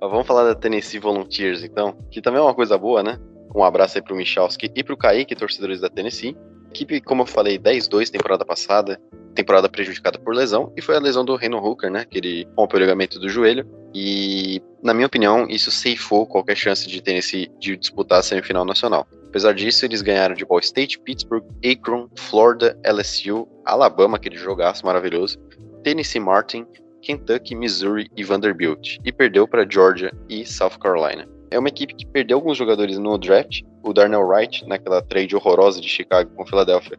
Mas vamos falar da Tennessee Volunteers, então, que também é uma coisa boa, né? Um abraço aí pro Michalski e pro Kaique, torcedores da Tennessee. Equipe, como eu falei, 10-2 temporada passada, temporada prejudicada por lesão, e foi a lesão do Reno Hooker, né? Que ele rompeu o ligamento do joelho. E, na minha opinião, isso ceifou qualquer chance de Tennessee de disputar a semifinal nacional. Apesar disso, eles ganharam de Ball State, Pittsburgh, Akron, Florida, LSU, Alabama, aquele jogaço maravilhoso, Tennessee Martin, Kentucky, Missouri e Vanderbilt, e perdeu para Georgia e South Carolina. É uma equipe que perdeu alguns jogadores no draft, o Darnell Wright, naquela trade horrorosa de Chicago com Philadelphia.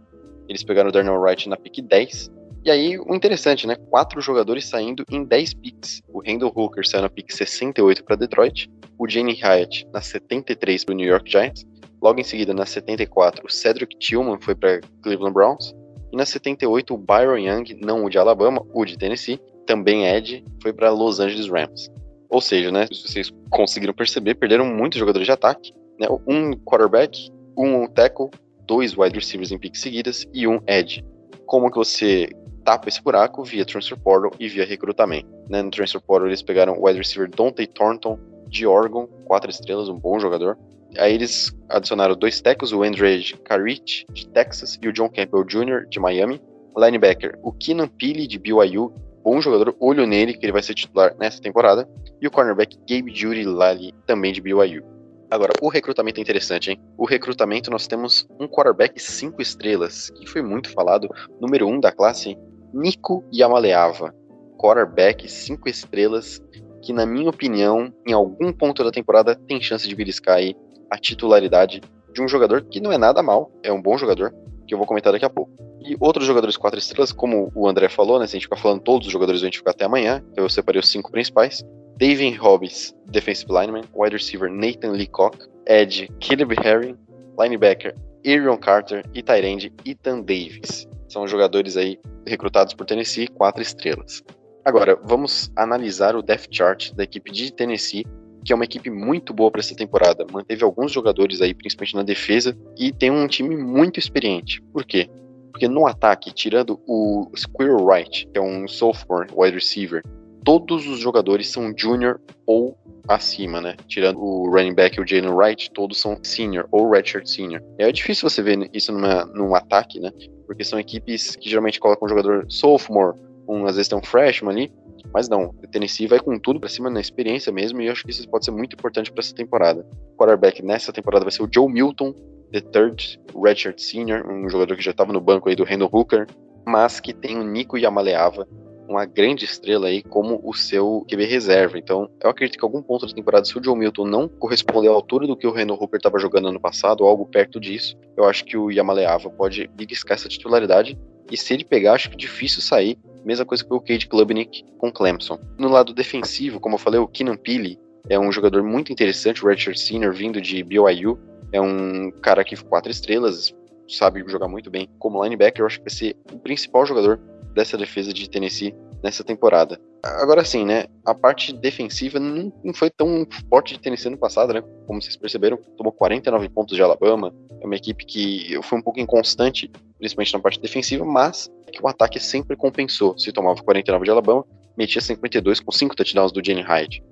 Eles pegaram o Darnell Wright na pick 10, e aí, o interessante, né? Quatro jogadores saindo em 10 picks. O Randall Hooker saiu na pick 68 para Detroit, o Jenny Hyatt na 73 para o New York Giants, logo em seguida na 74 o Cedric Tillman foi para Cleveland Browns, e na 78 o Byron Young, não o de Alabama, o de Tennessee, também Ed, foi para Los Angeles Rams. Ou seja, né, se vocês conseguiram perceber, perderam muitos jogadores de ataque, né? Um quarterback, um tackle, dois wide receivers em picks seguidas e um edge. Como que você tapa esse buraco via Transfer Portal e via recrutamento. Né? No Transfer Portal eles pegaram o wide receiver Dante Thornton de Oregon, quatro estrelas, um bom jogador. Aí eles adicionaram dois tackles, o Andrej Karic de Texas e o John Campbell Jr. de Miami. Linebacker, o Keenan Pili de BYU, bom jogador, olho nele que ele vai ser titular nessa temporada. E o cornerback Gabe Judy Lally, também de BYU. Agora, o recrutamento é interessante, hein? O recrutamento nós temos um quarterback cinco estrelas, que foi muito falado, número um da classe, Nico Yamaleava, quarterback 5 estrelas, que na minha opinião, em algum ponto da temporada tem chance de beliscar aí a titularidade de um jogador que não é nada mal, é um bom jogador, que eu vou comentar daqui a pouco. E outros jogadores 4 estrelas, como o André falou, né, se a gente ficar falando todos os jogadores, a gente ficar até amanhã, então eu separei os cinco principais. David Hobbs, defensive lineman, wide receiver Nathan Leacock, edge Caleb Herring, linebacker Aaron Carter e tight Ethan Davis. São jogadores aí recrutados por Tennessee, quatro estrelas. Agora, vamos analisar o depth chart da equipe de Tennessee, que é uma equipe muito boa para essa temporada. Manteve alguns jogadores aí, principalmente na defesa, e tem um time muito experiente. Por quê? Porque no ataque, tirando o Squirrel Wright, que é um sophomore wide receiver, todos os jogadores são junior ou acima, né? Tirando o running back e o Jalen Wright, todos são senior ou redshirt senior. É difícil você ver isso numa, num ataque, né? porque são equipes que geralmente colocam um jogador sophomore, um, às vezes tem um freshman ali, mas não, o Tennessee vai com tudo para cima na experiência mesmo, e eu acho que isso pode ser muito importante para essa temporada. O quarterback nessa temporada vai ser o Joe Milton, the third redshirt senior, um jogador que já estava no banco aí do Randall Hooker, mas que tem o Nico Yamaleava, uma grande estrela aí como o seu QB reserva. Então, eu acredito que algum ponto da temporada, se o Joe Milton não corresponder à altura do que o Reno Hooper estava jogando ano passado, ou algo perto disso, eu acho que o Yamaleava pode beliscar essa titularidade. E se ele pegar, acho que difícil sair. Mesma coisa que o Cade Klubnik com Clemson. No lado defensivo, como eu falei, o Keenan Pili é um jogador muito interessante, o Richard Senior, vindo de BYU. É um cara que quatro estrelas, sabe jogar muito bem como linebacker. Eu acho que vai ser o principal jogador dessa defesa de Tennessee nessa temporada. Agora sim, né? A parte defensiva não, não, foi tão forte de Tennessee no passado, né? Como vocês perceberam, tomou 49 pontos de Alabama. É uma equipe que foi um pouco inconstante, principalmente na parte defensiva, mas que o ataque sempre compensou. Se tomava 49 de Alabama, metia 52 com 5 touchdowns do Jenny Hyde.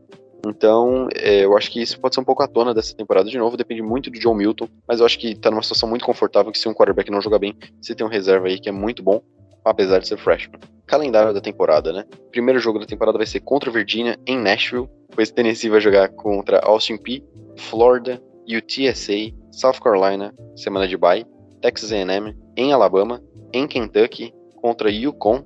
Então, é, eu acho que isso pode ser um pouco à tona dessa temporada de novo, depende muito do John Milton, mas eu acho que tá numa situação muito confortável que se um quarterback não jogar bem, você tem um reserva aí que é muito bom, apesar de ser freshman. Calendário da temporada, né? Primeiro jogo da temporada vai ser contra Virginia, em Nashville. Depois Tennessee vai jogar contra Austin P, Florida, UTSA, South Carolina, semana de bye, Texas A&M, em Alabama, em Kentucky, contra Yukon,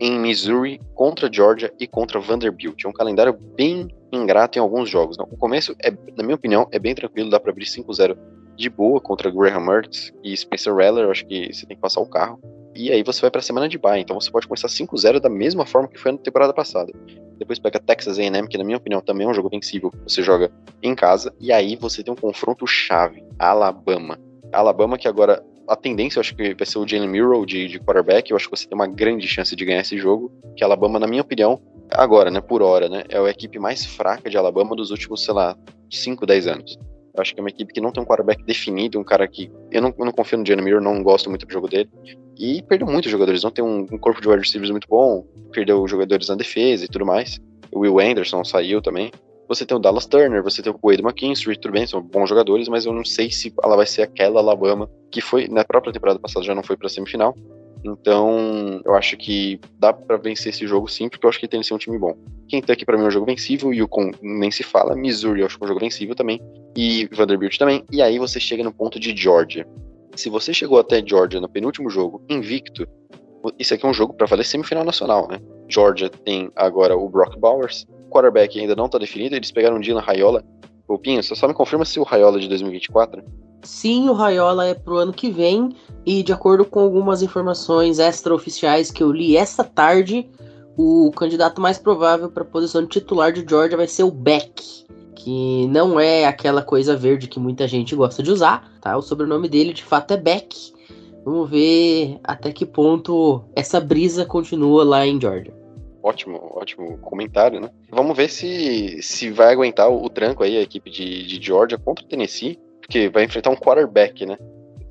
em Missouri, contra Georgia e contra Vanderbilt. É um calendário bem ingrato em alguns jogos. Não? O começo, é, na minha opinião, é bem tranquilo, dá para abrir 5-0 de boa contra Graham Mertz e Spencer Rattler, acho que você tem que passar o carro. E aí você vai para a semana de bye, então você pode começar 5-0 da mesma forma que foi na temporada passada. Depois pega Texas A&M, que na minha opinião também é um jogo vencível. Você joga em casa e aí você tem um confronto chave, Alabama. Alabama que agora a tendência, eu acho que vai ser o Jalen Murrow de, de quarterback. Eu acho que você tem uma grande chance de ganhar esse jogo. Que Alabama, na minha opinião, agora, né, por hora, né, é a equipe mais fraca de Alabama dos últimos, sei lá, 5, 10 anos. Eu acho que é uma equipe que não tem um quarterback definido, um cara que. Eu não, eu não confio no Jalen Murrow, não gosto muito do jogo dele. E perdeu muitos jogadores. Não tem um, um corpo de wide receivers muito bom, perdeu jogadores na defesa e tudo mais. O Will Anderson saiu também. Você tem o Dallas Turner, você tem o Wade McKinstry, tudo bem, são bons jogadores, mas eu não sei se ela vai ser aquela Alabama que foi na própria temporada passada já não foi para semifinal. Então, eu acho que dá para vencer esse jogo sim, porque eu acho que tem que ser um time bom. Kentucky para mim é um jogo vencível, Yukon nem se fala, Missouri eu acho que é um jogo vencível também, e Vanderbilt também. E aí você chega no ponto de Georgia. Se você chegou até Georgia no penúltimo jogo, invicto, isso aqui é um jogo para valer semifinal nacional, né? Georgia tem agora o Brock Bowers, quarterback ainda não está definido, eles pegaram o Dylan Raiola. O Pinho, você só me confirma se o Raiola é de 2024? Sim, o Raiola é pro ano que vem, e de acordo com algumas informações extraoficiais que eu li esta tarde, o candidato mais provável para a posição de titular de Georgia vai ser o Beck, que não é aquela coisa verde que muita gente gosta de usar, tá? O sobrenome dele de fato é Beck. Vamos ver até que ponto essa brisa continua lá em Georgia ótimo, ótimo comentário, né? Vamos ver se, se vai aguentar o, o tranco aí, a equipe de, de Georgia contra o Tennessee, porque vai enfrentar um quarterback, né?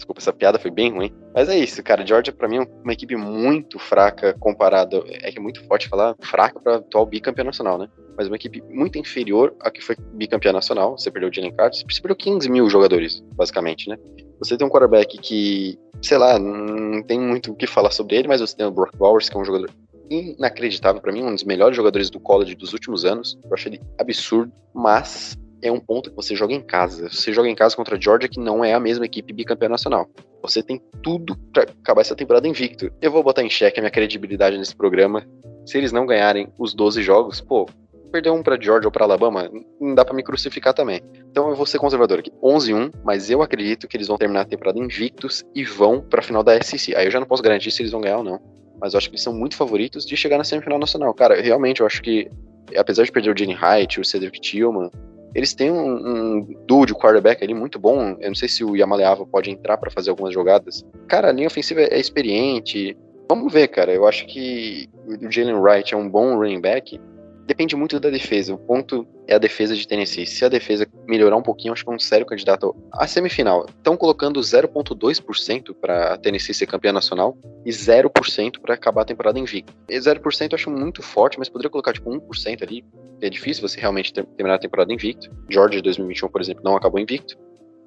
Desculpa, essa piada foi bem ruim. Mas é isso, cara. Georgia, para mim, é uma equipe muito fraca comparada. É que é muito forte falar fraca para atual bicampeão nacional, né? Mas uma equipe muito inferior a que foi bicampeão nacional. Você perdeu o Jalen Carter, você perdeu 15 mil jogadores, basicamente, né? Você tem um quarterback que, sei lá, não tem muito o que falar sobre ele, mas você tem o Brock Bowers, que é um jogador inacreditável para mim, um dos melhores jogadores do college dos últimos anos. Eu acho ele absurdo, mas é um ponto que você joga em casa. Você joga em casa contra a Georgia, que não é a mesma equipe bicampeã nacional. Você tem tudo para acabar essa temporada invicto. Eu vou botar em xeque a minha credibilidade nesse programa. Se eles não ganharem os 12 jogos, pô, perder um para Georgia ou para Alabama, não dá para me crucificar também. Então eu vou ser conservador aqui. 11-1, mas eu acredito que eles vão terminar a temporada invictos e vão para a final da SEC. Aí eu já não posso garantir se eles vão ganhar ou não mas eu acho que eles são muito favoritos de chegar na semifinal nacional. Cara, realmente eu acho que, apesar de perder o Jenny Height, o Cedric Tillman, eles têm um, um duo de quarterback ali muito bom. Eu não sei se o Yamaleava pode entrar para fazer algumas jogadas. Cara, a linha ofensiva é experiente. Vamos ver, cara. Eu acho que o Jalen Wright é um bom running back depende muito da defesa. O ponto é a defesa de Tennessee. Se a defesa melhorar um pouquinho, acho que é um sério candidato à semifinal. Estão colocando 0,2% para Tennessee ser campeã nacional e 0% para acabar a temporada invicta. E 0% eu acho muito forte, mas poderia colocar tipo 1% ali. É difícil você realmente terminar a temporada invicto. Georgia de 2021, por exemplo, não acabou invicto.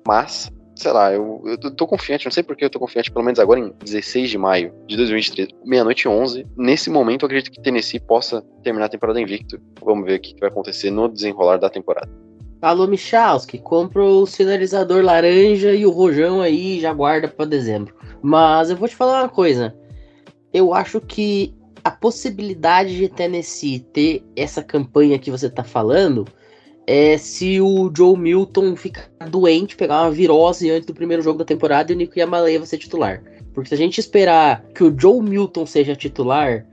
Mas sei lá, eu, eu tô confiante, não sei porque eu tô confiante, pelo menos agora em 16 de maio de 2023, meia-noite 11. Nesse momento, eu acredito que Tennessee possa terminar a temporada invicto. Vamos ver o que, vai acontecer no desenrolar da temporada. Alô, Michalski, compra o sinalizador laranja e o rojão aí já guarda para dezembro. Mas eu vou te falar uma coisa. Eu acho que a possibilidade de Tennessee ter essa campanha que você tá falando é se o Joe Milton ficar doente, pegar uma virose antes do primeiro jogo da temporada e o Nico Yamaleva ser titular. Porque se a gente esperar que o Joe Milton seja titular,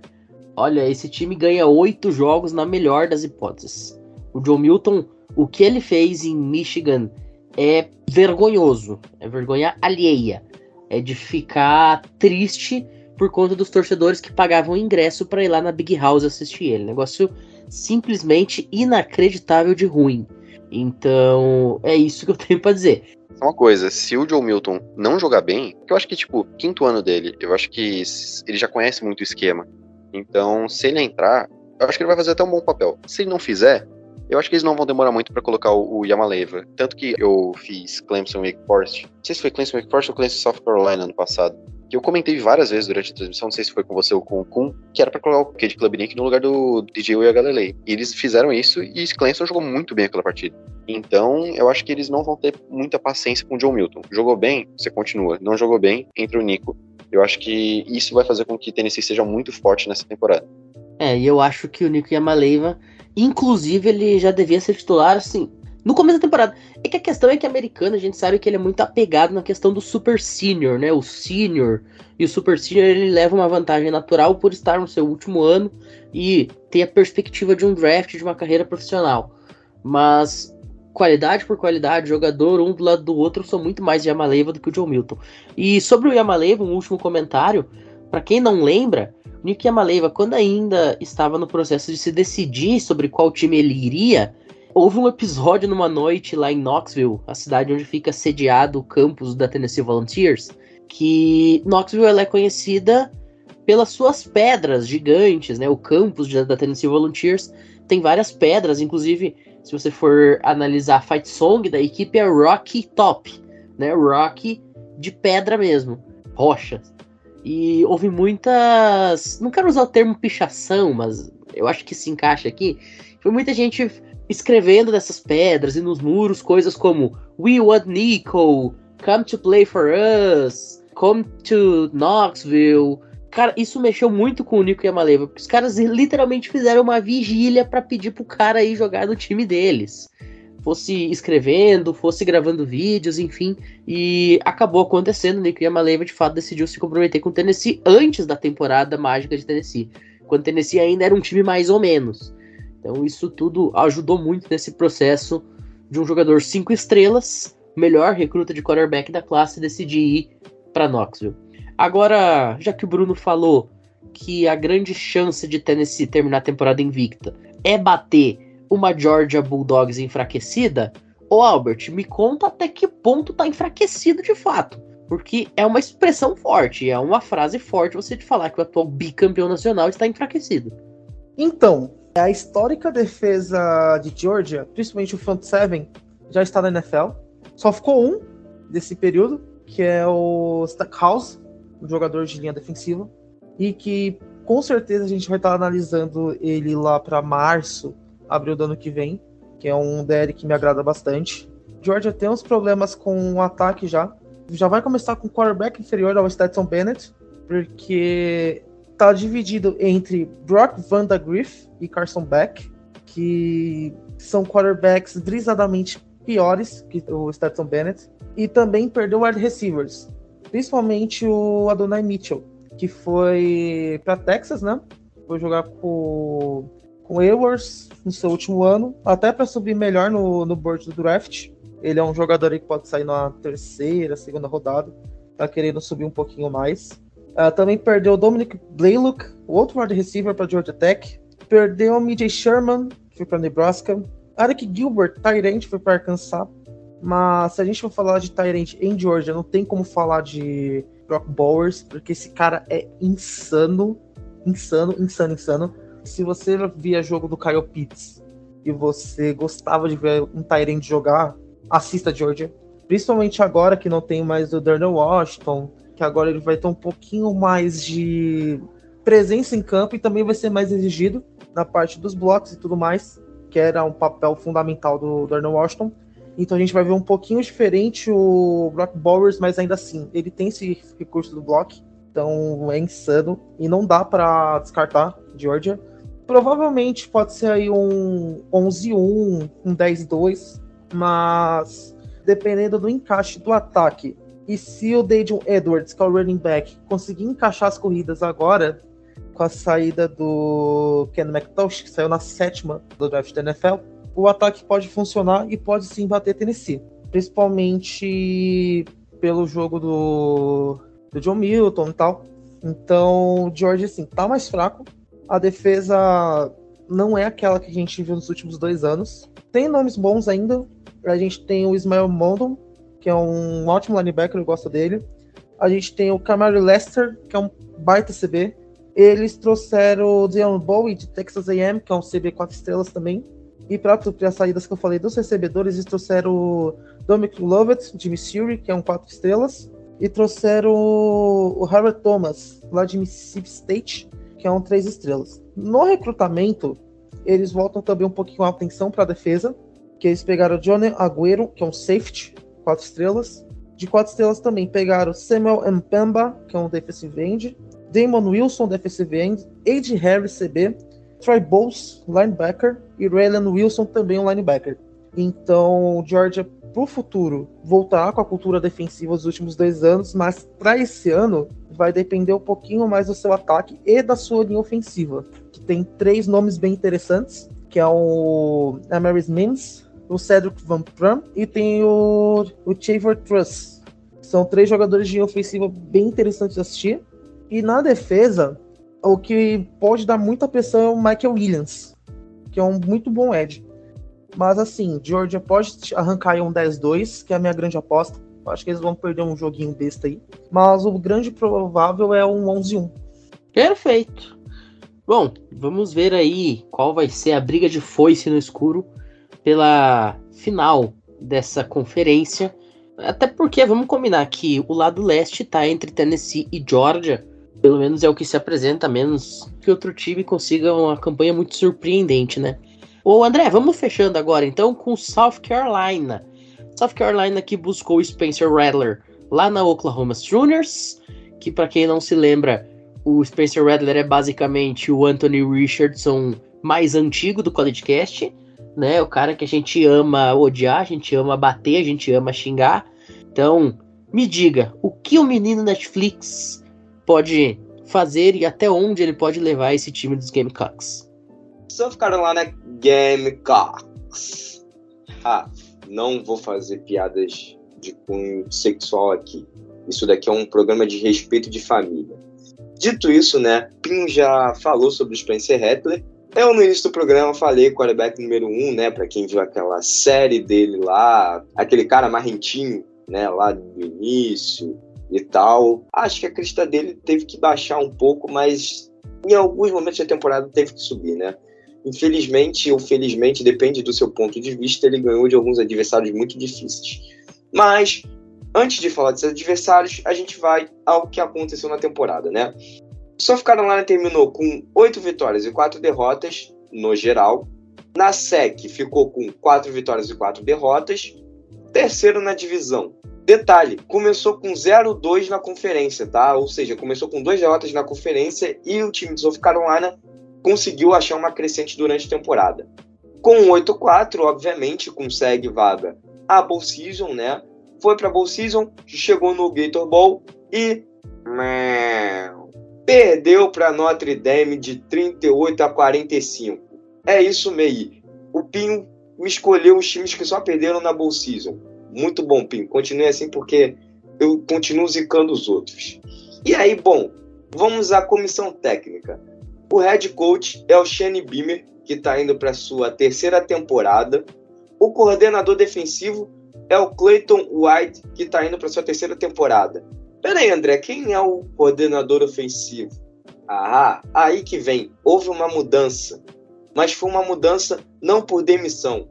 olha, esse time ganha oito jogos na melhor das hipóteses. O Joe Milton, o que ele fez em Michigan é vergonhoso, é vergonha alheia. É de ficar triste por conta dos torcedores que pagavam ingresso para ir lá na Big House assistir ele. Negócio simplesmente inacreditável de ruim. Então, é isso que eu [laughs] tenho para dizer. Uma coisa, se o Joe Milton não jogar bem, eu acho que, tipo, quinto ano dele, eu acho que ele já conhece muito o esquema. Então, se ele entrar, eu acho que ele vai fazer até um bom papel. Se ele não fizer, eu acho que eles não vão demorar muito para colocar o, Yamaleva. Tanto que eu fiz Clemson Wake Forest. Não sei se foi Clemson Wake Forest ou Clemson South Carolina ano passado que eu comentei várias vezes durante a transmissão, não sei se foi com você ou com o Kun, que era pra colocar o Cade Club Nick no lugar do DJ Will Galilei. E eles fizeram isso e Clemson jogou muito bem aquela partida. Então, eu acho que eles não vão ter muita paciência com o John Milton. Jogou bem, você continua. Não jogou bem, entra o Nico. Eu acho que isso vai fazer com que Tennessee seja muito forte nessa temporada. É, e eu acho que o Nico Yamaleva, inclusive, ele já devia ser titular, assim, no começo da temporada. É que a questão é que americano, a gente sabe que ele é muito apegado na questão do super senior, né? O senior e o super senior ele leva uma vantagem natural por estar no seu último ano e ter a perspectiva de um draft, de uma carreira profissional. Mas qualidade por qualidade, jogador um do lado do outro, sou muito mais Yamaleva do que o John Milton. E sobre o Yamaleva, um último comentário, para quem não lembra, Nick Yamaleva, quando ainda estava no processo de se decidir sobre qual time ele iria, houve um episódio numa noite lá em Knoxville, a cidade onde fica sediado o campus da Tennessee Volunteers, que Knoxville ela é conhecida pelas suas pedras gigantes, né? O campus da Tennessee Volunteers tem várias pedras, inclusive se você for analisar a fight song da equipe é Rocky Top, né? Rocky de pedra mesmo, rochas. E houve muitas, não quero usar o termo pichação, mas eu acho que se encaixa aqui. Foi muita gente escrevendo nessas pedras e nos muros coisas como We want Nico, come to play for us, come to Knoxville. Cara, isso mexeu muito com o Nico Yamaleva, porque os caras literalmente fizeram uma vigília para pedir pro cara aí jogar no time deles. Fosse escrevendo, fosse gravando vídeos, enfim. E acabou acontecendo. Nico Yamaleva de fato decidiu se comprometer com o Tennessee antes da temporada mágica de Tennessee. Quando o Tennessee ainda era um time mais ou menos. Então isso tudo ajudou muito nesse processo de um jogador cinco estrelas, melhor recruta de quarterback da classe, decidir ir para Knoxville. Agora, já que o Bruno falou que a grande chance de Tennessee terminar a temporada invicta é bater uma Georgia Bulldogs enfraquecida, ô Albert, me conta até que ponto tá enfraquecido de fato. Porque é uma expressão forte, é uma frase forte você de falar que o atual bicampeão nacional está enfraquecido. Então, a histórica defesa de Georgia, principalmente o front seven, já está na NFL. Só ficou um desse período, que é o Stackhouse, um jogador de linha defensiva, e que com certeza a gente vai estar analisando ele lá para março, abril do ano que vem, que é um DL que me agrada bastante. Georgia tem uns problemas com o ataque já. Já vai começar com o quarterback inferior ao Stetson Bennett, porque tá dividido entre Brock Vandagriff e Carson Beck, que são quarterbacks brisadamente piores que o Stetson Bennett, e também perdeu wide receivers principalmente o Adonai Mitchell, que foi para Texas, né? Foi jogar com, com Ewers no seu último ano, até para subir melhor no, no board do draft. Ele é um jogador que pode sair na terceira, segunda rodada, tá querendo subir um pouquinho mais. Uh, também perdeu o Dominic Blaylock, outro wide receiver para Georgia Tech. Perdeu o MJ Sherman, que foi para Nebraska. Eric Gilbert, Tyrant, foi para Arkansas. Mas se a gente for falar de Tyrant em Georgia, não tem como falar de Brock Bowers, porque esse cara é insano, insano, insano, insano. Se você via jogo do Kyle Pitts e você gostava de ver um Tyrant jogar, assista Georgia. Principalmente agora que não tem mais o Darnell Washington, que agora ele vai ter um pouquinho mais de presença em campo e também vai ser mais exigido na parte dos blocos e tudo mais, que era um papel fundamental do Darnell Washington. Então a gente vai ver um pouquinho diferente o Brock Bowers, mas ainda assim, ele tem esse recurso do block, então é insano e não dá para descartar Georgia. Provavelmente pode ser aí um 11-1, um 10-2, mas dependendo do encaixe do ataque e se o Dadion Edwards, que é o running back, conseguir encaixar as corridas agora, com a saída do Ken McTosh, que saiu na sétima do draft da NFL, o ataque pode funcionar e pode sim bater Tennessee. Principalmente pelo jogo do, do John Milton e tal. Então, o George, assim, tá mais fraco. A defesa não é aquela que a gente viu nos últimos dois anos. Tem nomes bons ainda. A gente tem o Ismael Mondon, que é um ótimo linebacker, eu gosto dele. A gente tem o Camaro Lester, que é um baita CB. Eles trouxeram o Dion Bowie de Texas A&M, que é um CB 4 estrelas também. E para as saídas que eu falei dos recebedores, eles trouxeram o Dominic Lovett, de Missouri, que é um 4 estrelas, e trouxeram o Harvard Thomas, lá de Mississippi State, que é um 3 estrelas. No recrutamento, eles voltam também um pouquinho a atenção para a defesa, que eles pegaram o Johnny Aguero, que é um safety, 4 estrelas, De quatro estrelas também pegaram Samuel Mpemba, que é um defensive end, Damon Wilson, defensive end, Ed Harris, CB, Troy Bowles, linebacker, e Raylan Wilson, também um linebacker. Então, Georgia, pro futuro, voltar com a cultura defensiva dos últimos dois anos, mas para esse ano, vai depender um pouquinho mais do seu ataque e da sua linha ofensiva. Que tem três nomes bem interessantes, que é o Amaris Mims, o Cedric Van Pram e tem o, o Chaver Truss. São três jogadores de ofensiva bem interessantes de assistir. E na defesa, o que pode dar muita pressão é o Michael Williams, que é um muito bom edge. Mas assim, Georgia pode arrancar um 10-2, que é a minha grande aposta. Acho que eles vão perder um joguinho besta aí. Mas o grande provável é um 11-1. Perfeito. Bom, vamos ver aí qual vai ser a briga de foice no escuro pela final dessa conferência. Até porque vamos combinar que o lado leste tá entre Tennessee e Georgia. Pelo menos é o que se apresenta, menos que outro time consiga uma campanha muito surpreendente, né? Ô André, vamos fechando agora então com South Carolina. South Carolina que buscou o Spencer Rattler lá na Oklahoma Sooners, que para quem não se lembra, o Spencer Rattler é basicamente o Anthony Richardson mais antigo do College Cast, né? O cara que a gente ama odiar, a gente ama bater, a gente ama xingar. Então, me diga, o que o menino Netflix pode fazer e até onde ele pode levar esse time dos Gamecocks? South Carolina Gamecocks. Ah, não vou fazer piadas de cunho sexual aqui. Isso daqui é um programa de respeito de família. Dito isso, né, Pim já falou sobre o Spencer Rattler. Eu, no início do programa, falei quarterback número um, né, para quem viu aquela série dele lá, aquele cara marrentinho, né, lá do início e tal. Acho que a crista dele teve que baixar um pouco, mas em alguns momentos da temporada teve que subir, né. Infelizmente ou felizmente, depende do seu ponto de vista, ele ganhou de alguns adversários muito difíceis. Mas, antes de falar desses adversários, a gente vai ao que aconteceu na temporada, né? South Carolina terminou com oito vitórias e quatro derrotas no geral. Na SEC ficou com quatro vitórias e quatro derrotas. Terceiro na divisão. Detalhe, começou com 0-2 na conferência, tá? Ou seja, começou com duas derrotas na conferência e o time de South Carolina conseguiu achar uma crescente durante a temporada. Com 8-4, obviamente, consegue vaga a Bowl Season, né? Foi para Bowl Season, chegou no Gator Bowl e perdeu para Notre Dame de 38 a 45. É isso mesmo. O Pinho escolheu os times que só perderam na Bowl Season. Muito bom, Pinho. Continue assim porque eu continuo zicando os outros. E aí, bom, vamos à comissão técnica. O head coach é o Shane Beamer, que está indo para sua terceira temporada. O coordenador defensivo é o Clayton White, que está indo para sua terceira temporada. Peraí, André, quem é o coordenador ofensivo? Ah, aí que vem. Houve uma mudança, mas foi uma mudança não por demissão.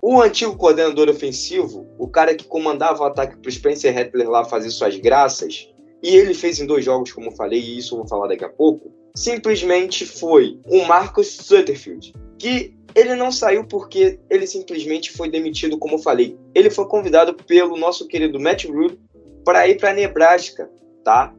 O antigo coordenador ofensivo, o cara que comandava o ataque para o Spencer Rattler lá fazer suas graças, e ele fez em dois jogos, como eu falei, e isso eu vou falar daqui a pouco, simplesmente foi o Marcus Sutterfield, que ele não saiu porque ele simplesmente foi demitido, como eu falei. Ele foi convidado pelo nosso querido Matt Rule para ir para Nebraska, tá?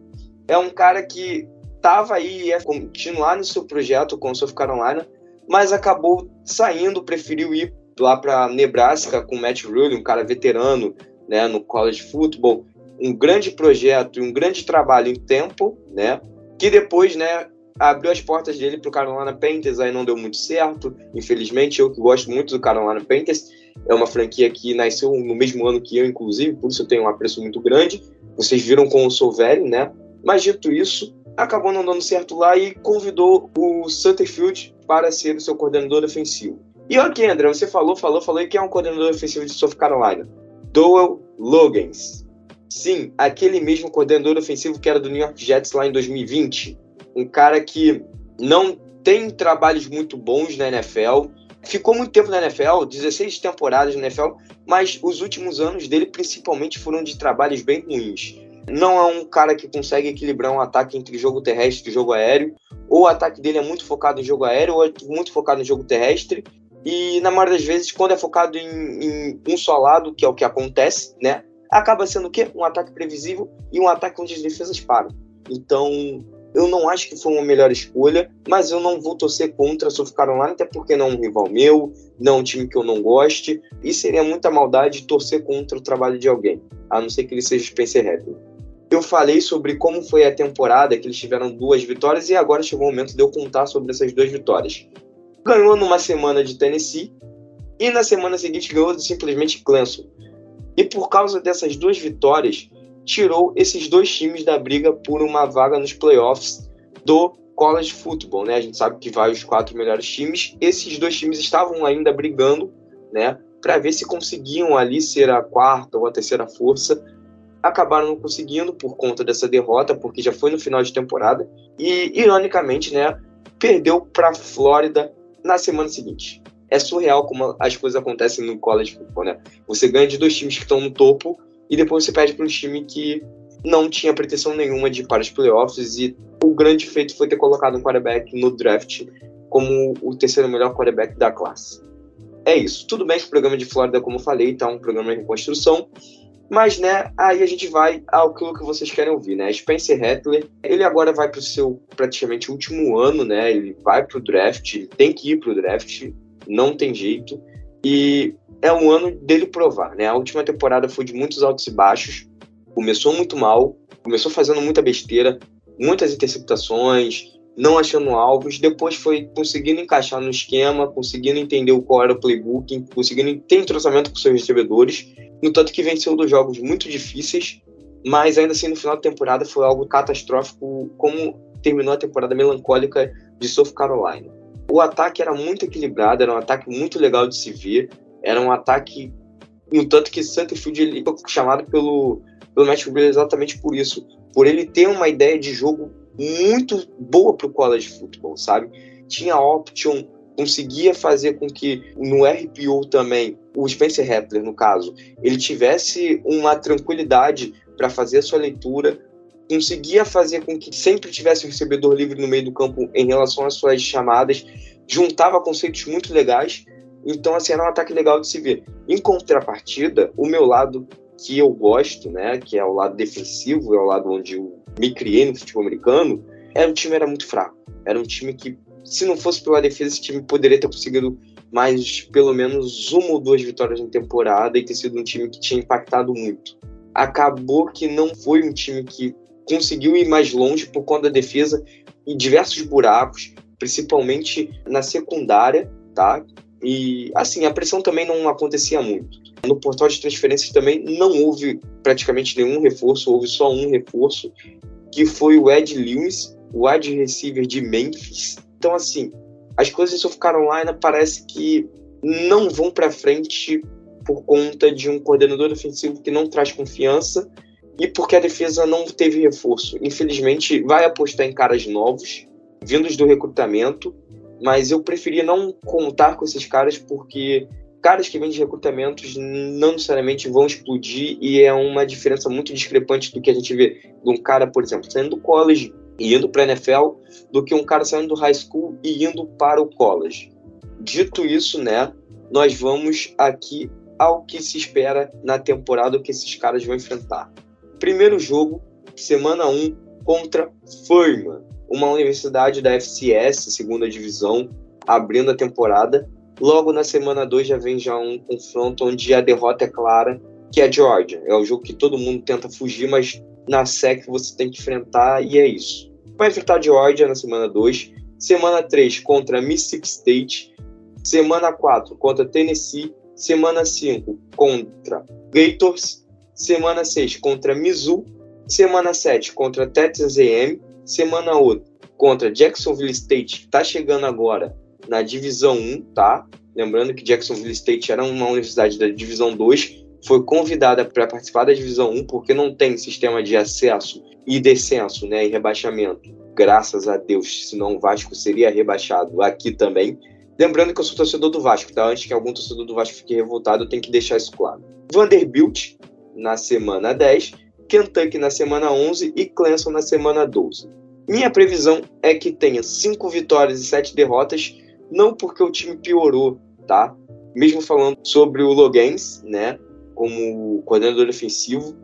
É um cara que estava aí ia continuar no seu projeto com o South Carolina, mas acabou saindo, preferiu ir lá para Nebraska com o Matt Rule, um cara veterano, né, no college football, um grande projeto e um grande trabalho em tempo, né, que depois, né, abriu as portas dele para o Carolina Panthers, aí não deu muito certo, infelizmente. Eu que gosto muito do Carolina Panthers, é uma franquia que nasceu no mesmo ano que eu, inclusive, por isso eu tenho um apreço muito grande. Vocês viram como eu sou velho, né? Mas dito isso, acabou não dando certo lá e convidou o Sutterfield para ser o seu coordenador ofensivo. E ok, André, você falou, falou, falou, e quem é um coordenador ofensivo de South Carolina? Doel Logans. Sim, aquele mesmo coordenador ofensivo que era do New York Jets lá em 2020 um cara que não tem trabalhos muito bons na NFL. Ficou muito tempo na NFL, 16 temporadas na NFL, mas os últimos anos dele principalmente foram de trabalhos bem ruins. Não é um cara que consegue equilibrar um ataque entre jogo terrestre e jogo aéreo. Ou o ataque dele é muito focado em jogo aéreo, ou é muito focado em jogo terrestre. E na maioria das vezes, quando é focado em, em um só lado, que é o que acontece, né? acaba sendo o quê? Um ataque previsível e um ataque onde as defesas param. Então, eu não acho que foi uma melhor escolha, mas eu não vou torcer contra a South Carolina, até porque não é um rival meu, não é um time que eu não goste, e seria muita maldade torcer contra o trabalho de alguém, a não ser que ele seja Spencer Rattler. Eu falei sobre como foi a temporada, que eles tiveram duas vitórias, e agora chegou o momento de eu contar sobre essas duas vitórias. Ganhou numa semana de Tennessee, e na semana seguinte ganhou simplesmente Clemson. E por causa dessas duas vitórias, tirou esses dois times da briga por uma vaga nos playoffs do college football, né? A gente sabe que vai os quatro melhores times. Esses dois times estavam ainda brigando, né, para ver se conseguiam ali ser a quarta ou a terceira força. Acabaram não conseguindo por conta dessa derrota, porque já foi no final de temporada e ironicamente, né, perdeu para Flórida na semana seguinte. É surreal como as coisas acontecem no college football, né? Você ganha de dois times que estão no topo e depois você perde para um time que não tinha pretensão nenhuma de ir para os playoffs e o grande feito foi ter colocado um quarterback no draft como o terceiro melhor quarterback da classe. É isso. Tudo bem que o programa de Flórida, como eu falei, tá um programa de reconstrução, mas, né, aí a gente vai ao que vocês querem ouvir, né? Spencer Rattler, ele agora vai para o seu praticamente último ano, né? Ele vai para o draft, tem que ir para o draft, não tem jeito. E é um ano dele provar, né? A última temporada foi de muitos altos e baixos. Começou muito mal, começou fazendo muita besteira, muitas interceptações, não achando alvos. Depois foi conseguindo encaixar no esquema, conseguindo entender qual era o playbook, conseguindo ter entrosamento com seus recebedores. No tanto que venceu dos jogos muito difíceis, mas ainda assim no final da temporada foi algo catastrófico, como terminou a temporada melancólica de South Carolina. O ataque era muito equilibrado, era um ataque muito legal de se ver. Era um ataque. No tanto que Sankerfield ele foi chamado pelo, pelo Matt Rubio exatamente por isso. Por ele ter uma ideia de jogo muito boa para o college football, sabe? Tinha option, conseguia fazer com que no RPO também, o Spencer Rattler, no caso, ele tivesse uma tranquilidade para fazer a sua leitura, conseguia fazer com que sempre tivesse um recebedor livre no meio do campo em relação às suas chamadas, juntava conceitos muito legais então, assim, era um ataque legal de se ver. Em contrapartida, o meu lado que eu gosto, né, que é o lado defensivo, é o lado onde eu me criei no futebol americano, era um time era muito fraco. Era um time que, se não fosse pela defesa, esse time poderia ter conseguido mais pelo menos uma ou duas vitórias na temporada e ter sido um time que tinha impactado muito. Acabou que não foi um time que conseguiu ir mais longe por conta da defesa e diversos buracos, principalmente na secundária, tá? E, assim, a pressão também não acontecia muito. No portal de transferências também não houve praticamente nenhum reforço, houve só um reforço, que foi o Ed Lewis, o wide receiver de Memphis. Então, assim, as coisas só ficaram lá e parece que não vão para frente por conta de um coordenador ofensivo que não traz confiança e porque a defesa não teve reforço. Infelizmente, vai apostar em caras novos, vindos do recrutamento, mas eu preferia não contar com esses caras porque caras que vêm de recrutamentos não necessariamente vão explodir e é uma diferença muito discrepante do que a gente vê de um cara, por exemplo, saindo do college e indo para a NFL do que um cara saindo do high school e indo para o college. Dito isso, né, nós vamos aqui ao que se espera na temporada que esses caras vão enfrentar. Primeiro jogo, semana 1 contra Furman uma universidade da FCS, segunda divisão, abrindo a temporada. Logo na semana 2 já vem já um confronto onde a derrota é clara, que é a Georgia. É o jogo que todo mundo tenta fugir, mas na SEC você tem que enfrentar e é isso. Vai enfrentar a Georgia na semana 2, semana 3 contra Mississippi State, semana 4 contra Tennessee, semana 5 contra Gators, semana 6 contra Mizzou, semana 7 contra Texas A&M, semana outra contra Jacksonville State, que está chegando agora na Divisão 1, tá? Lembrando que Jacksonville State era uma universidade da Divisão 2, foi convidada para participar da Divisão 1 porque não tem sistema de acesso e descenso, né, e rebaixamento. Graças a Deus, senão o Vasco seria rebaixado aqui também. Lembrando que eu sou torcedor do Vasco, tá? Antes que algum torcedor do Vasco fique revoltado, eu tenho que deixar isso claro. Vanderbilt na semana 10, Kentucky na semana 11 e Clemson na semana 12. Minha previsão é que tenha cinco vitórias e sete derrotas, não porque o time piorou, tá? Mesmo falando sobre o Logan's, né? como coordenador ofensivo,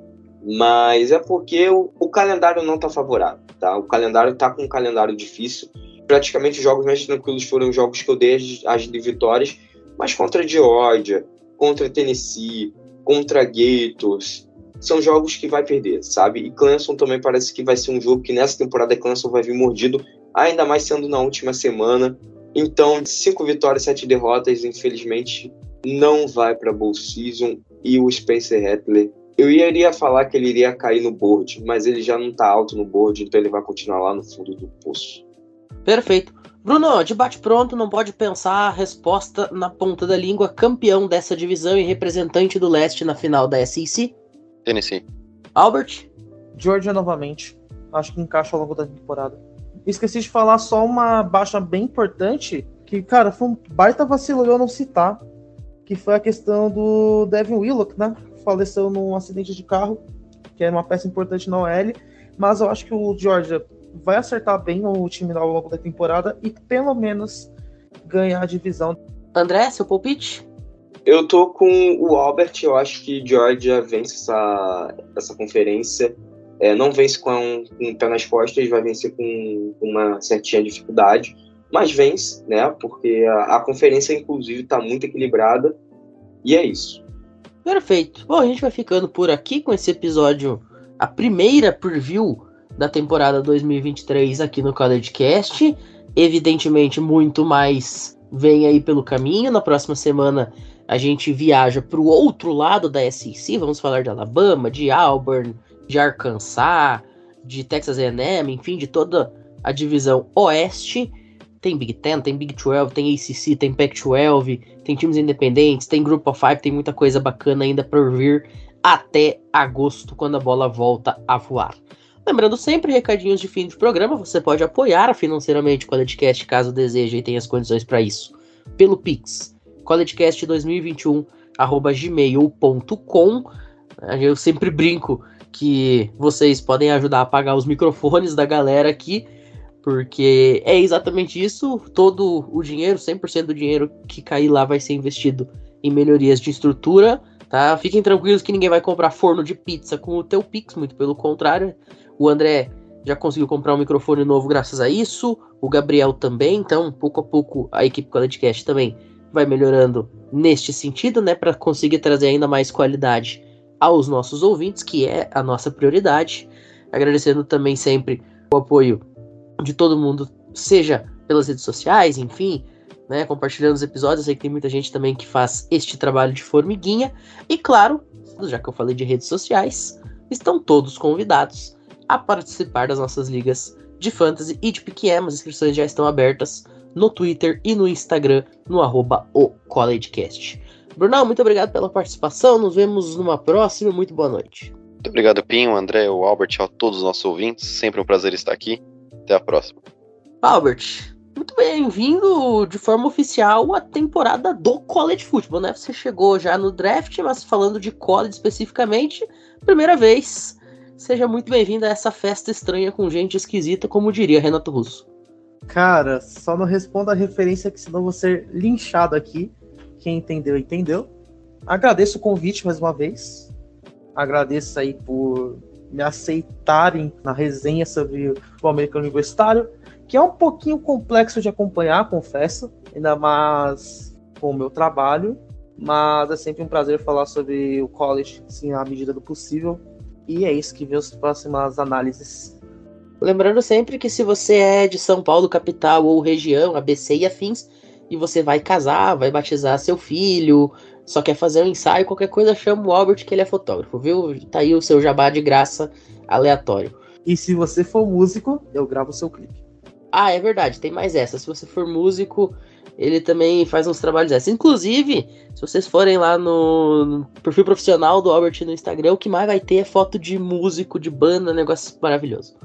mas é porque o, o calendário não está favorável, tá? O calendário está com um calendário difícil. Praticamente os jogos mais tranquilos foram os jogos que eu dei as, as de vitórias, mas contra a Georgia, contra Tennessee, contra Gators, são jogos que vai perder, sabe? E Clemson também parece que vai ser um jogo que nessa temporada Clemson vai vir mordido, ainda mais sendo na última semana. Então, cinco vitórias, sete derrotas, infelizmente, não vai para Bowl Season. E o Spencer Rattler, eu iria falar que ele iria cair no board, mas ele já não está alto no board, então ele vai continuar lá no fundo do poço. Perfeito. Bruno, debate pronto, não pode pensar resposta na ponta da língua, campeão dessa divisão e representante do leste na final da SEC? Tennessee. Albert? Georgia novamente. Acho que encaixa ao longo da temporada. Esqueci de falar só uma baixa bem importante, que, cara, foi um baita vacilo eu não citar, que foi a questão do Devin Willock, né? Faleceu num acidente de carro, que é uma peça importante na OL, mas eu acho que o Georgia vai acertar bem o time ao longo da temporada e pelo menos ganhar a divisão. André, seu palpite? Eu tô com o Albert, eu acho que Georgia vence essa, essa conferência. É, não vence com, com o pé nas costas, vai vencer com, uma certinha dificuldade, mas vence, né? Porque a, a conferência, inclusive, está muito equilibrada. E é isso. Perfeito. Bom, a gente vai ficando por aqui com esse episódio, a primeira preview da temporada 2023 aqui no College Cast. Evidentemente, muito mais vem aí pelo caminho. Na próxima semana a gente viaja para o outro lado da SEC. Vamos falar de Alabama, de Auburn, de Arkansas, de Texas A&M, enfim, de toda a divisão oeste. Tem Big Ten, tem Big 12, tem ACC, tem Pac-12, tem times independentes, tem Group of Five, tem muita coisa bacana ainda por vir até agosto, quando a bola volta a voar. Lembrando sempre, recadinhos de fim de programa, você pode apoiar financeiramente o Collegecast caso deseje e tenha as condições para isso. Pelo Pix, collegecast2021 gmail.com. Eu sempre brinco que vocês podem ajudar a apagar os microfones da galera aqui, porque é exatamente isso. Todo o dinheiro, 100% do dinheiro que cair lá vai ser investido em melhorias de estrutura, tá? Fiquem tranquilos que ninguém vai comprar forno de pizza com o teu Pix, muito pelo contrário. O André já conseguiu comprar um microfone novo graças a isso, o Gabriel também, então pouco a pouco a equipe Qualidcast também vai melhorando neste sentido, né, para conseguir trazer ainda mais qualidade aos nossos ouvintes, que é a nossa prioridade. Agradecendo também sempre o apoio de todo mundo, seja pelas redes sociais, enfim, né, compartilhando os episódios. Eu sei que tem muita gente também que faz este trabalho de formiguinha. E claro, já que eu falei de redes sociais, estão todos convidados a participar das nossas ligas de fantasy e de PQM. As inscrições já estão abertas no Twitter e no Instagram, no arroba o CollegeCast. Brunão, muito obrigado pela participação. Nos vemos numa próxima. Muito boa noite. Muito obrigado, Pinho, André, o Albert, a todos os nossos ouvintes. Sempre um prazer estar aqui. Até a próxima. Albert, muito bem-vindo de forma oficial à temporada do College Football, né? Você chegou já no draft, mas falando de college especificamente, primeira vez Seja muito bem-vindo a essa festa estranha com gente esquisita, como diria Renato Russo. Cara, só não responda a referência que senão vou ser linchado aqui. Quem entendeu, entendeu. Agradeço o convite mais uma vez. Agradeço aí por me aceitarem na resenha sobre o americano universitário, que é um pouquinho complexo de acompanhar, confesso, ainda mais com o meu trabalho, mas é sempre um prazer falar sobre o college, sim, à medida do possível. E é isso que vê as próximas análises. Lembrando sempre que se você é de São Paulo, capital ou região, ABC e afins, e você vai casar, vai batizar seu filho, só quer fazer um ensaio, qualquer coisa, chama o Albert que ele é fotógrafo, viu? Tá aí o seu jabá de graça aleatório. E se você for músico, eu gravo o seu clipe. Ah, é verdade, tem mais essa. Se você for músico, ele também faz uns trabalhos desses. Inclusive, se vocês forem lá no, perfil profissional do Albert no Instagram, o que mais vai ter é foto de músico, de banda, negócio maravilhoso.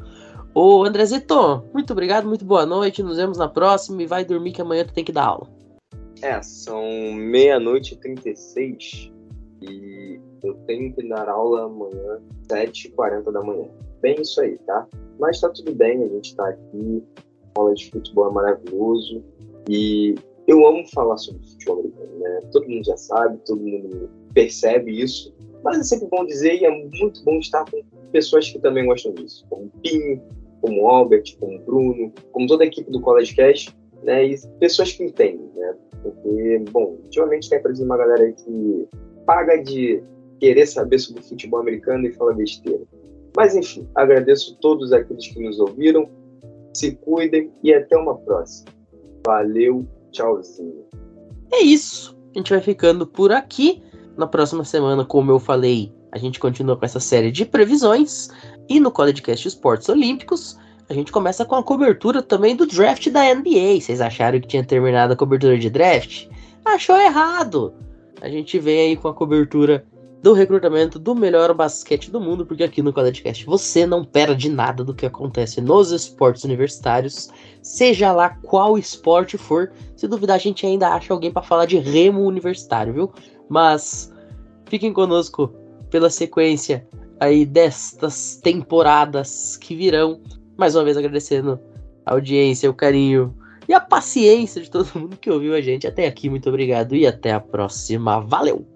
Ô Andrezito, muito obrigado, muito boa noite. Nos vemos na próxima e vai dormir que amanhã tu tem que dar aula. É, são meia-noite e 36 e eu tenho que dar aula amanhã, 7h40 da manhã. Bem isso aí, tá? Mas tá tudo bem, a gente tá aqui. Aula de futebol é maravilhoso. E eu amo falar sobre futebol americano, né? Todo mundo já sabe, todo mundo percebe isso. Mas é sempre bom dizer e é muito bom estar com pessoas que também gostam disso, como o Pinho, como o Albert, como o Bruno, como toda a equipe do College Cast, né? E pessoas que entendem, né? Porque, bom, ultimamente tem aparecido uma galera que paga de querer saber sobre futebol americano e fala besteira. Mas enfim, agradeço a todos aqueles que nos ouviram. Se cuidem e até uma próxima. Valeu, tchauzinho. É isso. A gente vai ficando por aqui. Na próxima semana, como eu falei, a gente continua com essa série de previsões. E no Collegecast Esportes Olímpicos, a gente começa com a cobertura também do draft da NBA. Vocês acharam que tinha terminado a cobertura de draft? Achou errado! A gente vem aí com a cobertura do recrutamento do melhor basquete do mundo, porque aqui no Collegecast você não perde nada do que acontece nos esportes universitários, seja lá qual esporte for. Se duvidar, a gente ainda acha alguém para falar de remo universitário, viu? Mas fiquem conosco pela sequência aí destas temporadas que virão. Mais uma vez agradecendo a audiência, o carinho e a paciência de todo mundo que ouviu a gente até aqui. Muito obrigado e até a próxima. Valeu!